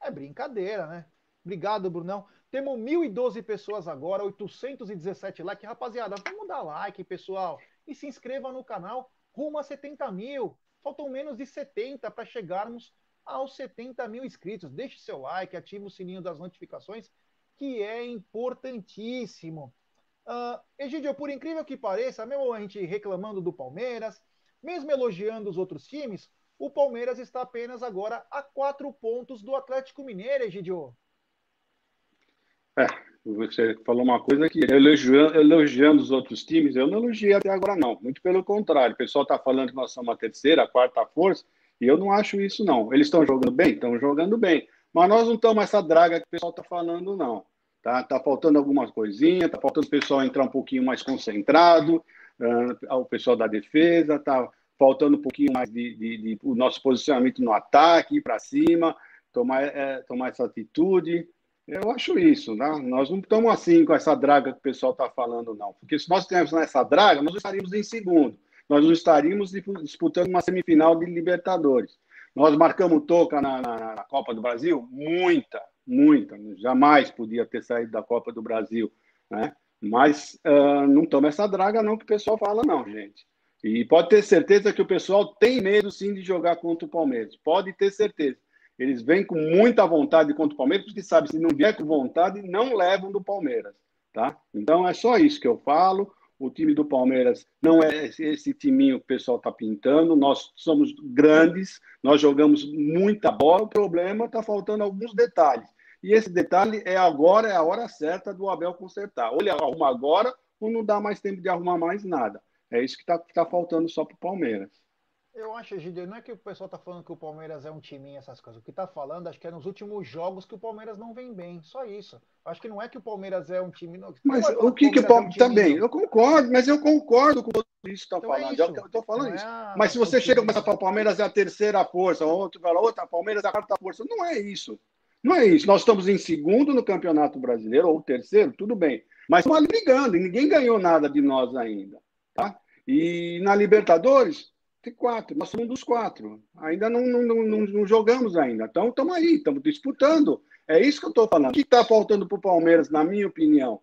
C: É brincadeira, né? Obrigado, Brunão. Temos 1.012 pessoas agora, 817 likes. Rapaziada, vamos dar like, pessoal. E se inscreva no canal rumo a 70 mil. Faltam menos de 70 para chegarmos aos 70 mil inscritos. Deixe seu like, ative o sininho das notificações, que é importantíssimo. Uh, Egidio, por incrível que pareça, mesmo a gente reclamando do Palmeiras, mesmo elogiando os outros times, o Palmeiras está apenas agora a quatro pontos do Atlético Mineiro, Egidio.
D: É, você falou uma coisa que elogiando, elogiando os outros times, eu não elogiei até agora, não. Muito pelo contrário. O pessoal está falando que nós somos a terceira, a quarta força, e eu não acho isso, não. Eles estão jogando bem? Estão jogando bem. Mas nós não estamos essa draga que o pessoal está falando, não. Tá, tá faltando algumas coisinhas, tá faltando o pessoal entrar um pouquinho mais concentrado, uh, o pessoal da defesa, tá faltando um pouquinho mais de, de, de o nosso posicionamento no ataque, ir para cima, tomar, é, tomar essa atitude. Eu acho isso, né? Nós não estamos assim com essa draga que o pessoal está falando, não. Porque se nós tivéssemos essa draga, nós estaríamos em segundo. Nós não estaríamos disputando uma semifinal de Libertadores. Nós marcamos toca na, na, na Copa do Brasil? Muita, muita. Jamais podia ter saído da Copa do Brasil, né? Mas uh, não toma essa draga, não, que o pessoal fala, não, gente. E pode ter certeza que o pessoal tem medo, sim, de jogar contra o Palmeiras. Pode ter certeza. Eles vêm com muita vontade contra o Palmeiras, porque sabe, se não vier com vontade, não levam do Palmeiras, tá? Então é só isso que eu falo. O time do Palmeiras não é esse timinho que o pessoal está pintando. Nós somos grandes, nós jogamos muita bola. O problema está faltando alguns detalhes. E esse detalhe é agora, é a hora certa do Abel consertar. Ou ele arruma agora, ou não dá mais tempo de arrumar mais nada. É isso que está tá faltando só para o Palmeiras.
C: Eu acho, Egidio, não é que o pessoal está falando que o Palmeiras é um timinho, essas coisas. O que está falando, acho que é nos últimos jogos que o Palmeiras não vem bem. Só isso. Acho que não é que o Palmeiras é um time. Não,
D: mas o que que o Palmeiras. É um também, eu concordo, mas eu concordo com o que isso está então é falando. É eu estou falando não isso. É mas se você chega e começa a falar, o Palmeiras é a terceira força, outro fala, outra, Palmeiras é a quarta força. Não é isso. Não é isso. Nós estamos em segundo no Campeonato Brasileiro, ou terceiro, tudo bem. Mas estamos ali brigando, e ninguém ganhou nada de nós ainda. E na Libertadores, tem quatro, nós somos um dos quatro. Ainda não, não, não, não jogamos ainda. Então estamos aí, estamos disputando. É isso que eu estou falando. O que está faltando para o Palmeiras, na minha opinião?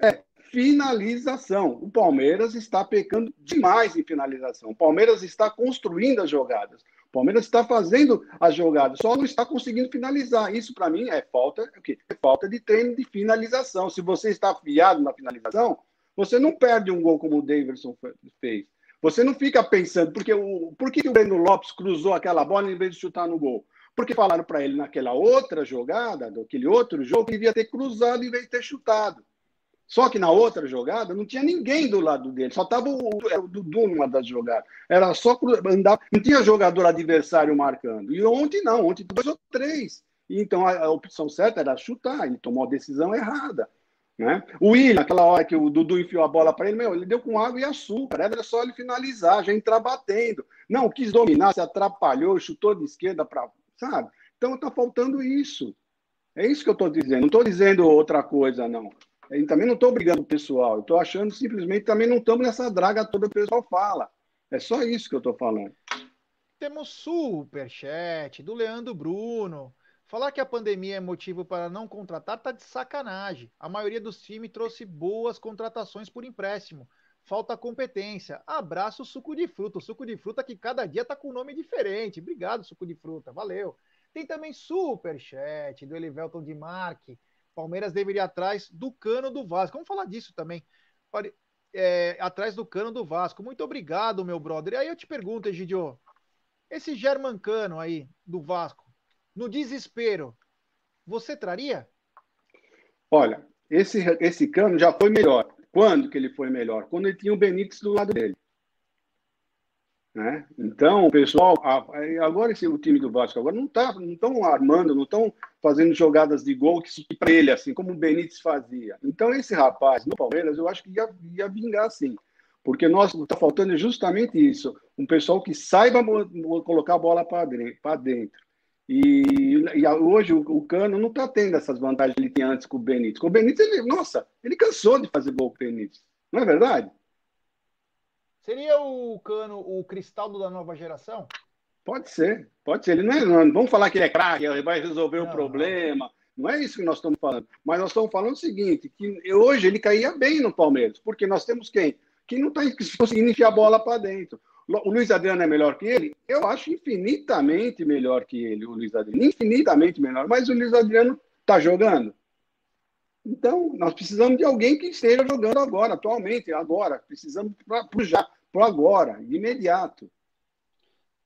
D: É finalização. O Palmeiras está pecando demais em finalização. O Palmeiras está construindo as jogadas. O Palmeiras está fazendo as jogadas, só não está conseguindo finalizar. Isso, para mim, é falta, é? É falta de treino de finalização. Se você está afiado na finalização, você não perde um gol como o Davidson fez. Você não fica pensando, porque o, por que o Breno Lopes cruzou aquela bola em vez de chutar no gol? Porque falaram para ele naquela outra jogada, naquele outro jogo, que devia ter cruzado em vez de ter chutado. Só que na outra jogada não tinha ninguém do lado dele, só estava o, o, Dudu numa das jogadas. Era só andar, não tinha jogador adversário marcando. E ontem não, ontem dois ou três. Então a, a opção certa era chutar, ele tomou a decisão errada. Né? O William, aquela hora que o Dudu enfiou a bola para ele, meu, ele deu com água e açúcar, era só ele finalizar, já entrar batendo. Não, quis dominar, se atrapalhou, chutou de esquerda para. Sabe? Então está faltando isso. É isso que eu estou dizendo. Não estou dizendo outra coisa, não. Também não estou brigando o pessoal. Estou achando simplesmente também não estamos nessa draga toda que o pessoal fala. É só isso que eu estou falando.
C: Temos superchat do Leandro Bruno. Falar que a pandemia é motivo para não contratar tá de sacanagem. A maioria dos times trouxe boas contratações por empréstimo. Falta competência. Abraço suco de fruta. O suco de fruta que cada dia tá com um nome diferente. Obrigado, suco de fruta. Valeu. Tem também super chat do Elivelton de Marque. Palmeiras deveria atrás do cano do Vasco. Vamos falar disso também. É, atrás do cano do Vasco. Muito obrigado, meu brother. E aí eu te pergunto, Egidio, esse German Cano aí do Vasco, no desespero, você traria?
D: Olha, esse, esse cano já foi melhor. Quando que ele foi melhor? Quando ele tinha o Benítez do lado dele. Né? Então, o pessoal, agora esse, o time do Vasco agora não tá, não estão armando, não estão fazendo jogadas de gol que para ele, assim, como o Benítez fazia. Então, esse rapaz no Palmeiras, eu acho que ia, ia vingar sim. Porque nós está faltando justamente isso, um pessoal que saiba colocar a bola para dentro. E, e hoje o, o, Cano não está tendo essas vantagens que ele tinha antes com o Benítez. Com o Benítez, ele, nossa, ele cansou de fazer gol com o Benítez. Não é verdade?
C: Seria o Cano o cristaldo da nova geração?
D: Pode ser, pode ser. Ele não, é, não vamos falar que ele é craque, ele vai resolver não, o problema. Não. é isso que nós estamos falando. Mas nós estamos falando o seguinte: que hoje ele caía bem no Palmeiras, porque nós temos quem? Que não está conseguindo enfiar a bola para dentro. O Luiz Adriano é melhor que ele? Eu acho infinitamente melhor que ele, o Luiz Adriano. Infinitamente melhor. Mas o Luiz Adriano está jogando. Então, nós precisamos de alguém que esteja jogando agora, atualmente, agora. Precisamos para já, para agora, de imediato.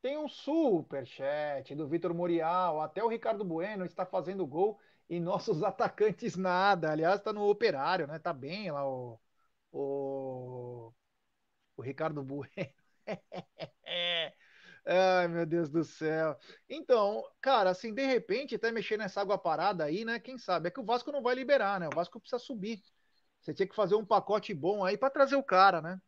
C: Tem um super chat do Vitor Morial. Até o Ricardo Bueno está fazendo gol e nossos atacantes nada. Aliás, está no operário, né? Tá bem lá o, o, o Ricardo Bueno. Ai, meu Deus do céu. Então, cara, assim, de repente, até mexer nessa água parada aí, né? Quem sabe? É que o Vasco não vai liberar, né? O Vasco precisa subir. Você tinha que fazer um pacote bom aí para trazer o cara, né?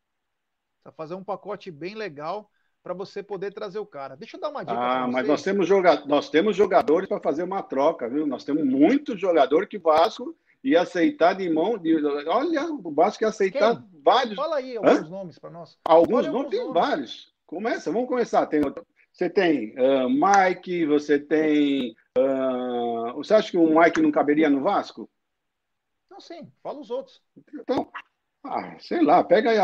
C: Precisa fazer um pacote bem legal para você poder trazer o cara. Deixa eu dar uma dica.
D: Ah, mas nós temos, joga nós temos jogadores para fazer uma troca, viu? Nós temos muitos jogadores que o Vasco ia aceitar de mão. De... Olha, o Vasco ia aceitar Quem? vários.
C: Fala aí alguns Hã? nomes para nós.
D: Alguns não, tem nomes. vários. Começa, vamos começar. Tem, você tem uh, Mike, você tem. Uh, você acha que o Mike não caberia no Vasco?
C: Não, sim, fala os outros.
D: Então, ah, sei lá, pega aí,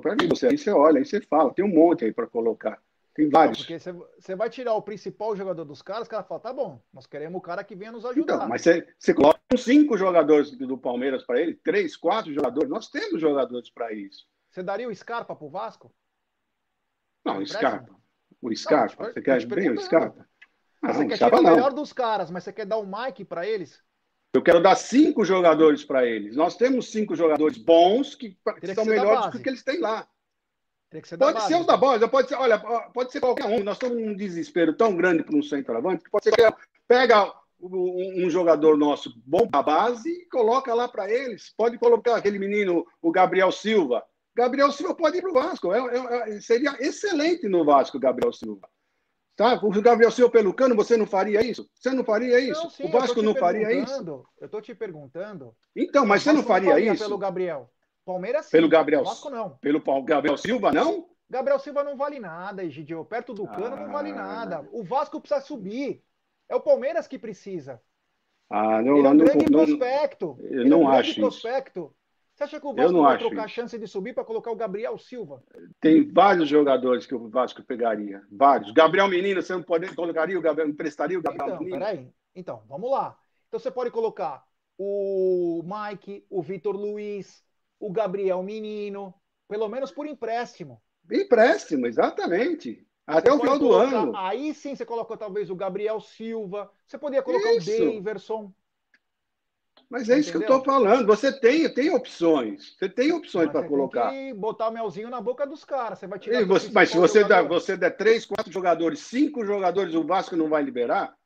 D: pega aí você, aí você olha, aí você fala, tem um monte aí para colocar. Tem vários.
C: porque você, vai tirar o principal jogador dos caras, os caras falam, tá bom, nós queremos o cara que venha nos ajudar.
D: Então, mas você, coloca cinco jogadores do Palmeiras para ele, três, quatro jogadores, nós temos jogadores para isso.
C: Você daria o Scarpa pro Vasco?
D: Não, o Scarpa. O Scarpa, não, você quer bem o Scarpa?
C: Não, você quer tirar o melhor dos caras, mas você quer dar o Mike para eles?
D: Eu quero dar cinco jogadores para eles. Nós temos cinco jogadores bons que, que são melhores do que eles têm lá. Pode ser os da base, pode ser, olha, pode ser qualquer um. Nós estamos num desespero tão grande para um centroavante que pode ser que pega um, um jogador nosso bom da base e coloca lá para eles. Pode colocar aquele menino, o Gabriel Silva. Gabriel Silva pode ir para o Vasco. É, é, é, seria excelente no Vasco, Gabriel Silva. Tá? O Gabriel Silva pelo cano, você não faria isso? Você não faria isso? Não, sim, o Vasco não faria isso?
C: Eu estou te perguntando.
D: Então, mas você não faria, faria isso?
C: Pelo Gabriel. Palmeiras sim.
D: Pelo Gabriel.
C: Vasco não.
D: Pelo Gabriel Silva não?
C: Gabriel Silva não vale nada, Egidio. Perto do cano ah, não vale nada. O Vasco precisa subir. É o Palmeiras que precisa.
D: Ah, não,
C: Ele é
D: um não,
C: grande
D: não,
C: prospecto.
D: Eu Ele não é um acho
C: prospecto. Isso. Você acha que o Vasco vai trocar a chance de subir para colocar o Gabriel Silva?
D: Tem vários jogadores que o Vasco pegaria. Vários. Gabriel Menino, você não pode, colocaria o Gabriel, emprestaria o Gabriel
C: então,
D: Menino?
C: Peraí. Então, vamos lá. Então você pode colocar o Mike, o Vitor Luiz, o Gabriel Menino, pelo menos por empréstimo.
D: Empréstimo, exatamente. Até você o final
C: colocar,
D: do ano.
C: Aí sim você colocou talvez o Gabriel Silva. Você poderia colocar Isso. o Daverson.
D: Mas é isso que eu estou falando. Você tem, tem opções. Você tem opções para colocar.
C: Tem que botar o melzinho na boca dos caras. Você vai tirar.
D: Você, mas se você der, você der três, quatro jogadores, cinco jogadores, o Vasco não vai liberar?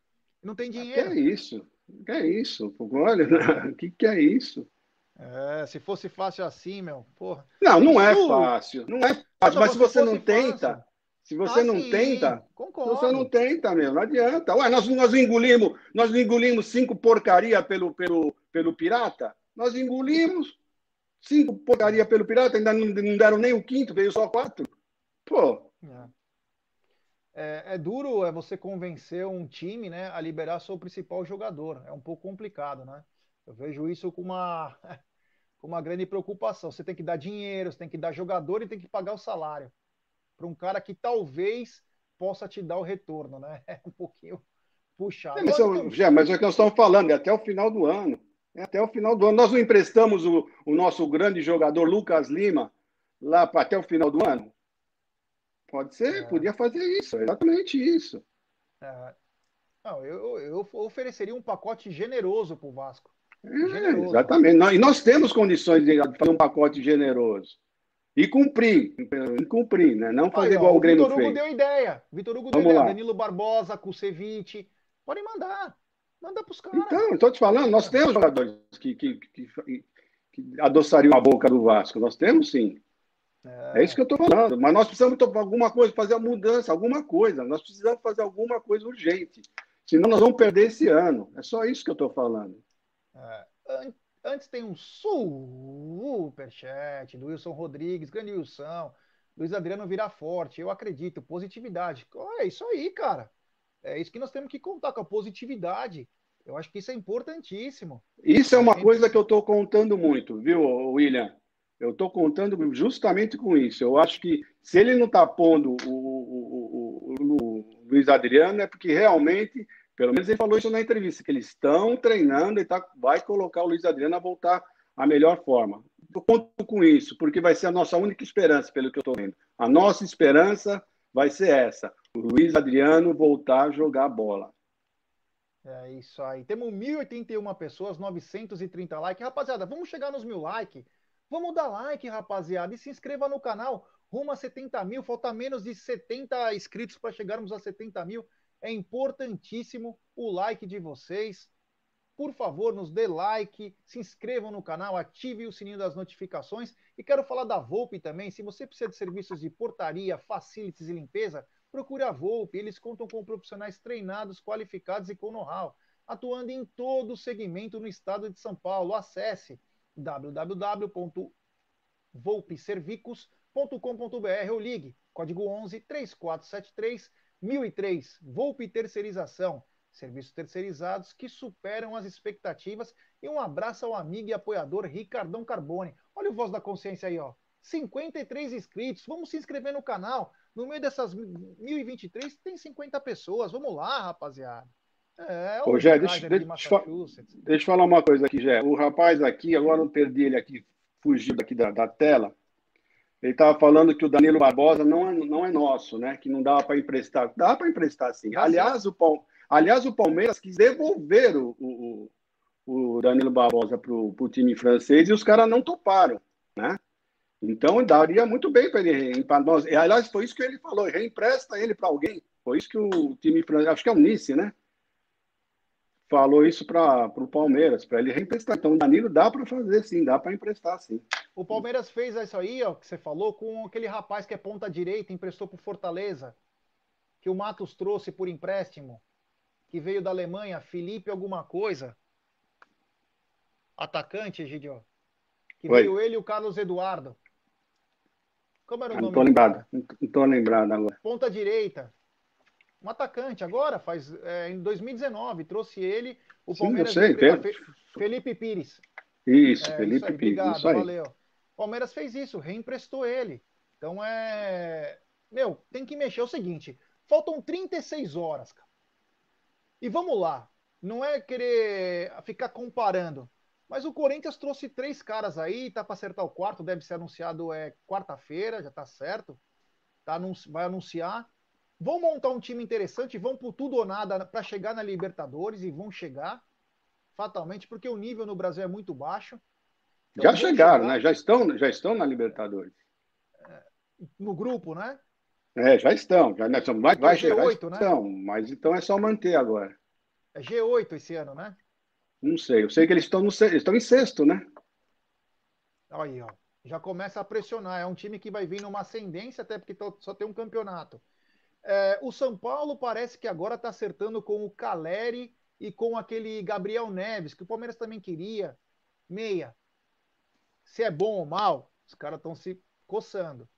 C: Não tem dinheiro.
D: Que é isso? Que é isso? Olha, o que, que é isso?
C: É, se fosse fácil assim, meu, porra.
D: Não, não é fácil. Não é fácil. Mas se você não tenta, fácil. se você ah, não sim, tenta, concordo. você não tenta, meu, não adianta. Ué, nós, nós engolimos, nós engolimos cinco porcaria pelo, pelo, pelo pirata? Nós engolimos cinco porcaria pelo pirata, ainda não, não deram nem o quinto, veio só quatro. Pô.
C: É. É, é, duro é você convencer um time né, a liberar seu principal jogador. É um pouco complicado, né? Eu vejo isso com uma, com uma grande preocupação. Você tem que dar dinheiro, você tem que dar jogador e tem que pagar o salário. Para um cara que talvez possa te dar o retorno, né? É um pouquinho puxado.
D: É, mas, já, mas é o que nós estamos falando, é até o final do ano. É até o final do ano. Nós não emprestamos o, o nosso grande jogador Lucas Lima lá para até o final do ano? Pode ser, é. podia fazer isso, exatamente isso.
C: É. Não, eu, eu ofereceria um pacote generoso para o Vasco.
D: É, exatamente. E nós temos condições de fazer um pacote generoso. E cumprir, e cumprir, né? Não fazer Aí, igual ó, o Grêmio fez.
C: Vitor Hugo deu ideia. Vitor Hugo Vamos deu ideia. Lá. Danilo Barbosa, Kusevich. Podem mandar. Manda para os caras.
D: Então, estou te falando, nós temos jogadores que, que, que, que adoçariam a boca do Vasco. Nós temos sim. É, é isso que eu estou falando. Mas nós precisamos tomar alguma coisa, fazer a mudança, alguma coisa. Nós precisamos fazer alguma coisa urgente. Senão nós vamos perder esse ano. É só isso que eu estou falando.
C: É, antes tem um superchat do Wilson Rodrigues, grande Wilson. Luiz Adriano virá forte, eu acredito. Positividade. É isso aí, cara. É isso que nós temos que contar com a positividade. Eu acho que isso é importantíssimo.
D: Isso é uma coisa que eu estou contando muito, viu, William? Eu estou contando justamente com isso. Eu acho que se ele não está pondo o, o, o, o, Luiz Adriano, é porque realmente, pelo menos ele falou isso na entrevista, que eles estão treinando e tá, vai colocar o Luiz Adriano a voltar à melhor forma. Eu conto com isso, porque vai ser a nossa única esperança, pelo que eu estou vendo. A nossa esperança vai ser essa: o Luiz Adriano voltar a jogar bola.
C: É isso aí. Temos 1.081 pessoas, 930 likes. Rapaziada, vamos chegar nos mil likes. Vamos dar like, rapaziada, e se inscreva no canal. Rumo a 70 mil, falta menos de 70 inscritos para chegarmos a 70 mil. É importantíssimo o like de vocês. Por favor, nos dê like, se inscrevam no canal, ative o sininho das notificações E quero falar da Volpe também. Se você precisa de serviços de portaria, facilities e limpeza, procure a Volpe. Eles contam com profissionais treinados, qualificados e com know-how, atuando em todo o segmento no estado de São Paulo. Acesse www.volpeservicos.com.br ou ligue código 11 3473 1003. Volpe Terceirização serviços terceirizados que superam as expectativas. E um abraço ao amigo e apoiador Ricardão Carbone. Olha o Voz da Consciência aí, ó. 53 inscritos. Vamos se inscrever no canal. No meio dessas 1023 tem 50 pessoas. Vamos lá, rapaziada.
D: É, Ô, Jé, deixa, deixa, deixa eu falar uma coisa aqui, Jé. O rapaz aqui, agora eu perdi ele aqui, fugiu daqui da, da tela. Ele estava falando que o Danilo Barbosa não é, não é nosso, né? Que não dava para emprestar. Dá para emprestar, sim. Aliás, o, Aliás, o Palmeiras quis devolver o, o, o Danilo Barbosa para o time francês e os caras não toparam, né? Então, daria muito bem para ele. Pra nós. E, aliás, foi isso que ele falou: reempresta ele para alguém. Foi isso que o time francês, acho que é o Nice, né? Falou isso para o Palmeiras, para ele reemprestar. Então, o Danilo dá para fazer sim, dá para emprestar sim.
C: O Palmeiras fez isso aí, ó, que você falou, com aquele rapaz que é ponta direita, emprestou para Fortaleza, que o Matos trouxe por empréstimo que veio da Alemanha, Felipe alguma coisa. Atacante, Gidio. Que Oi. veio ele e o Carlos Eduardo.
D: Como era o ah, nome? Não tô lembrado, não tô lembrado agora.
C: Ponta direita. Um atacante agora, faz é, em 2019, trouxe ele, o Palmeiras.
D: Sim, eu sei,
C: Felipe Pires.
D: Isso, é, Felipe isso aí, Pires. Obrigado, isso aí.
C: valeu. O Palmeiras fez isso, reemprestou ele. Então é. Meu, tem que mexer. É o seguinte: faltam 36 horas, cara. E vamos lá, não é querer ficar comparando, mas o Corinthians trouxe três caras aí, tá para acertar o quarto, deve ser anunciado é quarta-feira, já tá certo. Tá, vai anunciar. Vão montar um time interessante, vão por tudo ou nada para chegar na Libertadores e vão chegar fatalmente, porque o nível no Brasil é muito baixo.
D: Então, já chegaram, chegar... né? Já estão, já estão na Libertadores.
C: É, no grupo, né?
D: É, já estão. Já, né, vai, vai chegar, G8, né? estão, mas então é só manter agora.
C: É G8 esse ano, né?
D: Não sei. Eu sei que eles estão, no, eles estão em sexto, né?
C: Aí, ó. Já começa a pressionar. É um time que vai vir numa ascendência, até porque só tem um campeonato. É, o São Paulo parece que agora está acertando com o Caleri e com aquele Gabriel Neves, que o Palmeiras também queria. Meia. Se é bom ou mal, os caras estão se coçando.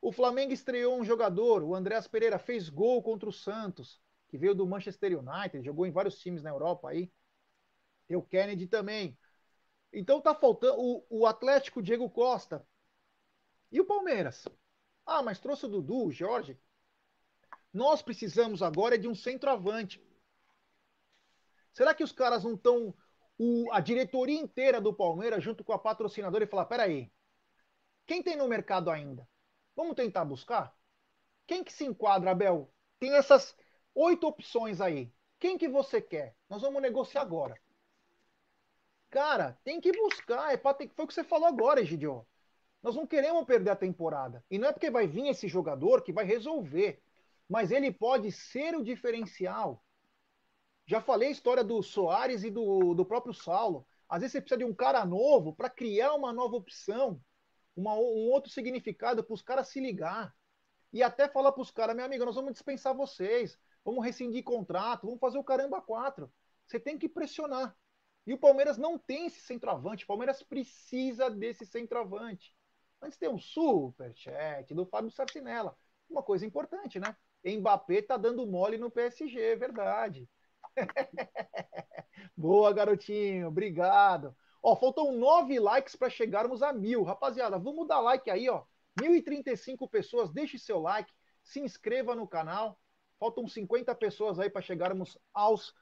C: O Flamengo estreou um jogador, o Andréas Pereira, fez gol contra o Santos, que veio do Manchester United, jogou em vários times na Europa aí. Tem o Kennedy também. Então tá faltando o, o Atlético Diego Costa. E o Palmeiras? Ah, mas trouxe o Dudu, o Jorge. Nós precisamos agora de um centroavante. Será que os caras não estão. A diretoria inteira do Palmeiras, junto com a patrocinadora, e falar: peraí, quem tem no mercado ainda? Vamos tentar buscar? Quem que se enquadra, Abel? Tem essas oito opções aí. Quem que você quer? Nós vamos negociar agora. Cara, tem que buscar. É ter... Foi o que você falou agora, Egidio. Nós não queremos perder a temporada. E não é porque vai vir esse jogador que vai resolver. Mas ele pode ser o diferencial. Já falei a história do Soares e do, do próprio Saulo. Às vezes você precisa de um cara novo para criar uma nova opção uma, um outro significado para os caras se ligar. E até falar para os caras, meu amigo, nós vamos dispensar vocês, vamos rescindir contrato, vamos fazer o caramba quatro. Você tem que pressionar. E o Palmeiras não tem esse centroavante. O Palmeiras precisa desse centroavante. Antes tem um superchat do Fábio Sarcinella. Uma coisa importante, né? Mbappé tá dando mole no PSG, é verdade. Boa, garotinho. Obrigado. Ó, faltam nove likes para chegarmos a mil. Rapaziada, vamos dar like aí, ó. 1.035 pessoas, deixe seu like, se inscreva no canal. Faltam 50 pessoas aí para chegarmos aos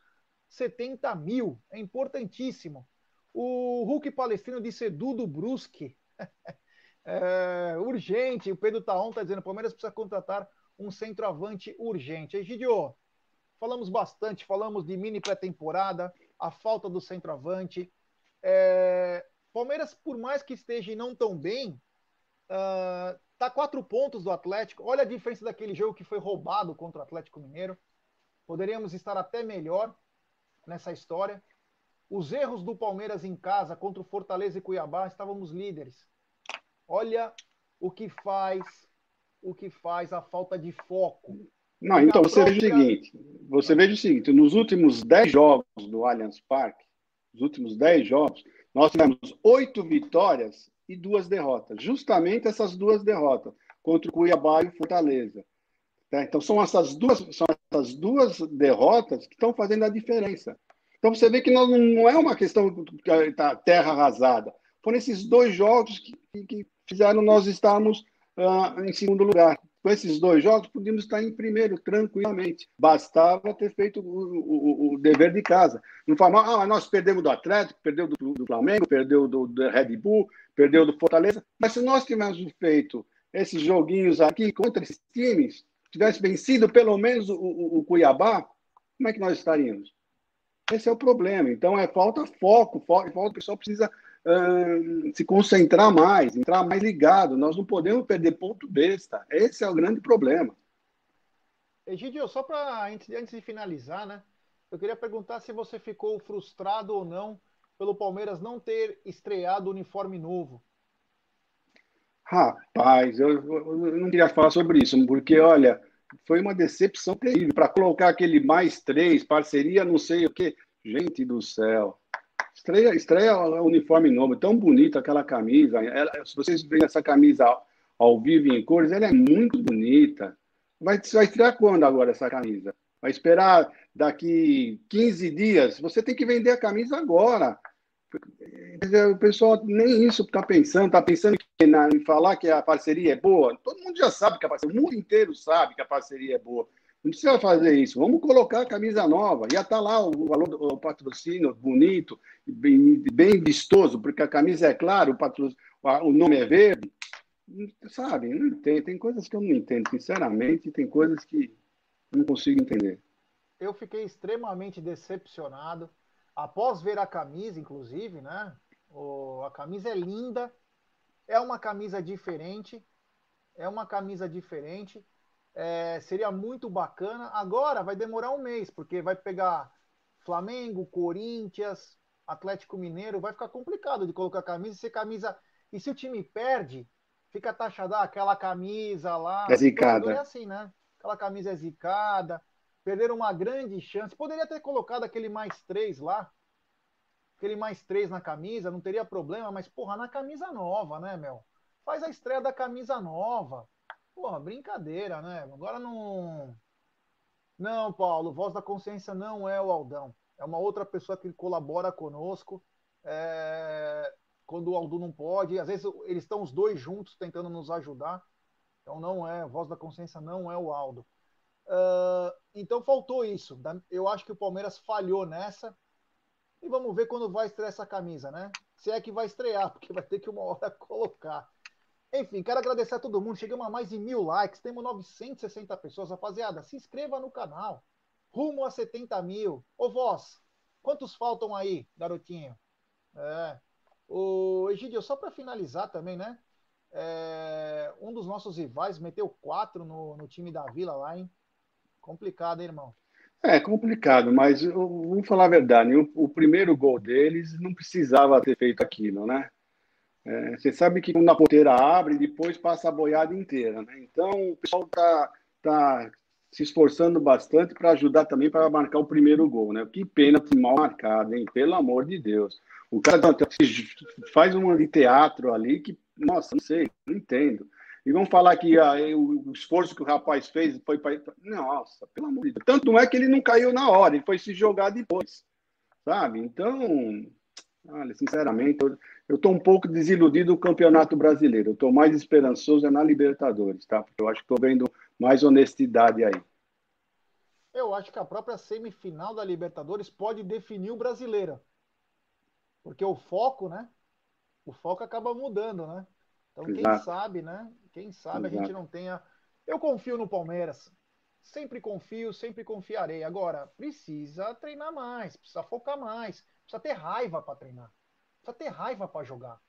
C: 70 mil. É importantíssimo. O Hulk Palestrino disse Dudu Brusque. é, urgente. O Pedro Taon está dizendo: Palmeiras precisa contratar um centroavante urgente. Egidio, falamos bastante, falamos de mini pré-temporada, a falta do centroavante. É, Palmeiras, por mais que esteja não tão bem, uh, tá quatro pontos do Atlético. Olha a diferença daquele jogo que foi roubado contra o Atlético Mineiro. Poderíamos estar até melhor nessa história. Os erros do Palmeiras em casa contra o Fortaleza e Cuiabá, estávamos líderes. Olha o que faz, o que faz a falta de foco.
D: Não, então você própria... veja o seguinte, você veja o seguinte, nos últimos 10 jogos do Allianz Parque, nos últimos 10 jogos, nós tivemos oito vitórias e duas derrotas. Justamente essas duas derrotas contra o Cuiabá e o Fortaleza. Tá? Então são essas duas, são essas duas derrotas que estão fazendo a diferença. Então você vê que não, não é uma questão da terra arrasada. Foram esses dois jogos que, que fizeram nós estarmos uh, em segundo lugar. Com esses dois jogos, podíamos estar em primeiro, tranquilamente. Bastava ter feito o, o, o dever de casa. Não falar, ah, nós perdemos do Atlético, perdeu do, do Flamengo, perdeu do, do, Red Bull, perdeu do Fortaleza. Mas se nós tivéssemos feito esses joguinhos aqui contra esses times, tivesse vencido pelo menos o, o Cuiabá, como é que nós estaríamos? Esse é o problema. Então, é falta foco, falta, o pessoal precisa se concentrar mais, entrar mais ligado. Nós não podemos perder ponto besta. Esse é o grande problema.
C: Egidio, só para antes, antes de finalizar, né? Eu queria perguntar se você ficou frustrado ou não pelo Palmeiras não ter estreado o uniforme novo.
D: Rapaz, eu, eu, não queria falar sobre isso, porque, olha, foi uma decepção terrível. Para colocar aquele mais três, parceria, não sei o quê. Gente do céu. Estreia, estreia o uniforme novo, tão bonito aquela camisa. Ela, se vocês veem essa camisa ao, ao, vivo em cores, ela é muito bonita. Vai, vai estrear quando agora essa camisa? Vai esperar daqui 15 dias? Você tem que vender a camisa agora. O pessoal nem isso está pensando, está pensando que na, em falar que a parceria é boa. Todo mundo já sabe que a parceria, o mundo inteiro sabe que a parceria é boa. Não precisa fazer isso. Vamos colocar a camisa nova. Já está lá o valor do patrocínio bonito, bem, bem vistoso, porque a camisa é clara, o, patrocínio, o nome é verde. Sabe? Não tem, tem coisas que eu não entendo. Sinceramente, tem coisas que não consigo entender.
C: Eu fiquei extremamente decepcionado. Após ver a camisa, inclusive, né? O, a camisa é linda. É uma camisa diferente. É uma camisa diferente é, seria muito bacana. Agora vai demorar um mês, porque vai pegar Flamengo, Corinthians, Atlético Mineiro, vai ficar complicado de colocar camisa. Se camisa e se o time perde, fica taxada ah, aquela camisa lá.
D: É zicada.
C: É assim, né? Aquela camisa é zicada. Perderam uma grande chance. Poderia ter colocado aquele mais três lá. Aquele mais três na camisa, não teria problema, mas, porra, na camisa nova, né, meu? Faz a estreia da camisa nova. Porra, brincadeira, né? Agora não. Não, Paulo, Voz da Consciência não é o Aldão. É uma outra pessoa que colabora conosco. É... Quando o Aldo não pode, às vezes eles estão os dois juntos tentando nos ajudar. Então não é, Voz da Consciência não é o Aldo. Uh, então faltou isso. Eu acho que o Palmeiras falhou nessa. E vamos ver quando vai estrear essa camisa, né? Se é que vai estrear, porque vai ter que uma hora colocar. Enfim, quero agradecer a todo mundo. Chegamos a mais de mil likes. Temos 960 pessoas. Rapaziada, se inscreva no canal. Rumo a 70 mil. Ô, voz, quantos faltam aí, garotinho? É. O Egidio, só para finalizar também, né? É, um dos nossos rivais meteu quatro no, no time da Vila lá, hein? Complicado, hein, irmão?
D: É complicado, mas vou falar a verdade. O, o primeiro gol deles não precisava ter feito aquilo, né? É, você sabe que quando a porteira abre, depois passa a boiada inteira. Né? Então, o pessoal está tá se esforçando bastante para ajudar também para marcar o primeiro gol. Né? Que pênalti mal marcado, hein? Pelo amor de Deus. O cara faz um de teatro ali que, nossa, não sei, não entendo. E vamos falar que o, esforço que o rapaz fez foi para. Nossa, pelo amor de Deus. Tanto é que ele não caiu na hora, ele foi se jogar depois. Sabe? Então, olha, sinceramente, eu, eu estou um pouco desiludido do Campeonato Brasileiro. Eu estou mais esperançoso é na Libertadores, tá? Porque eu acho que estou vendo mais honestidade aí.
C: Eu acho que a própria semifinal da Libertadores pode definir o brasileiro. Porque o foco, né? O foco acaba mudando, né? Então, Exato. quem sabe, né? Quem sabe Exato. a gente não tenha. Eu confio no Palmeiras. Sempre confio, sempre confiarei. Agora, precisa treinar mais, precisa focar mais, precisa ter raiva para treinar. Precisa ter raiva para jogar.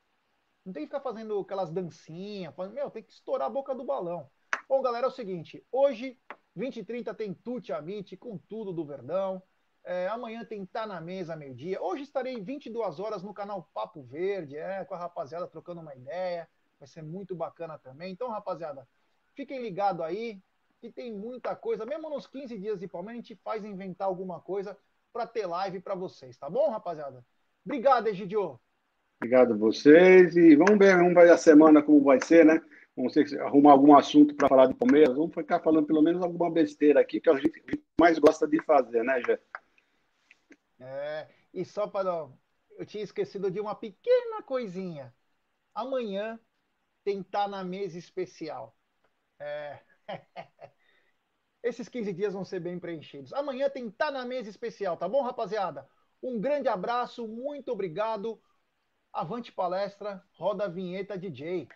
C: Não tem que ficar fazendo aquelas dancinhas. Meu, tem que estourar a boca do balão. Bom, galera, é o seguinte. Hoje, 20 e 30 tem Tuti Amite com tudo do Verdão. É, amanhã tem Tá na Mesa, meio-dia. Hoje estarei 22 horas no canal Papo Verde, é, com a rapaziada trocando uma ideia. Vai ser muito bacana também. Então, rapaziada, fiquem ligados aí, que tem muita coisa. Mesmo nos 15 dias de Palmeiras, a gente faz inventar alguma coisa para ter live para vocês, tá bom, rapaziada? Obrigado, Egidio.
D: Obrigado a vocês e vamos ver, vamos ver a semana como vai ser, né? Vamos arrumar algum assunto para falar de Palmeiras. Vamos ficar falando pelo menos alguma besteira aqui que a gente mais gosta de fazer, né, Jé?
C: É, e só para. Eu tinha esquecido de uma pequena coisinha. Amanhã tem estar tá na mesa especial. É... Esses 15 dias vão ser bem preenchidos. Amanhã tem estar tá na mesa especial, tá bom, rapaziada? Um grande abraço, muito obrigado. Avante palestra, roda a vinheta DJ.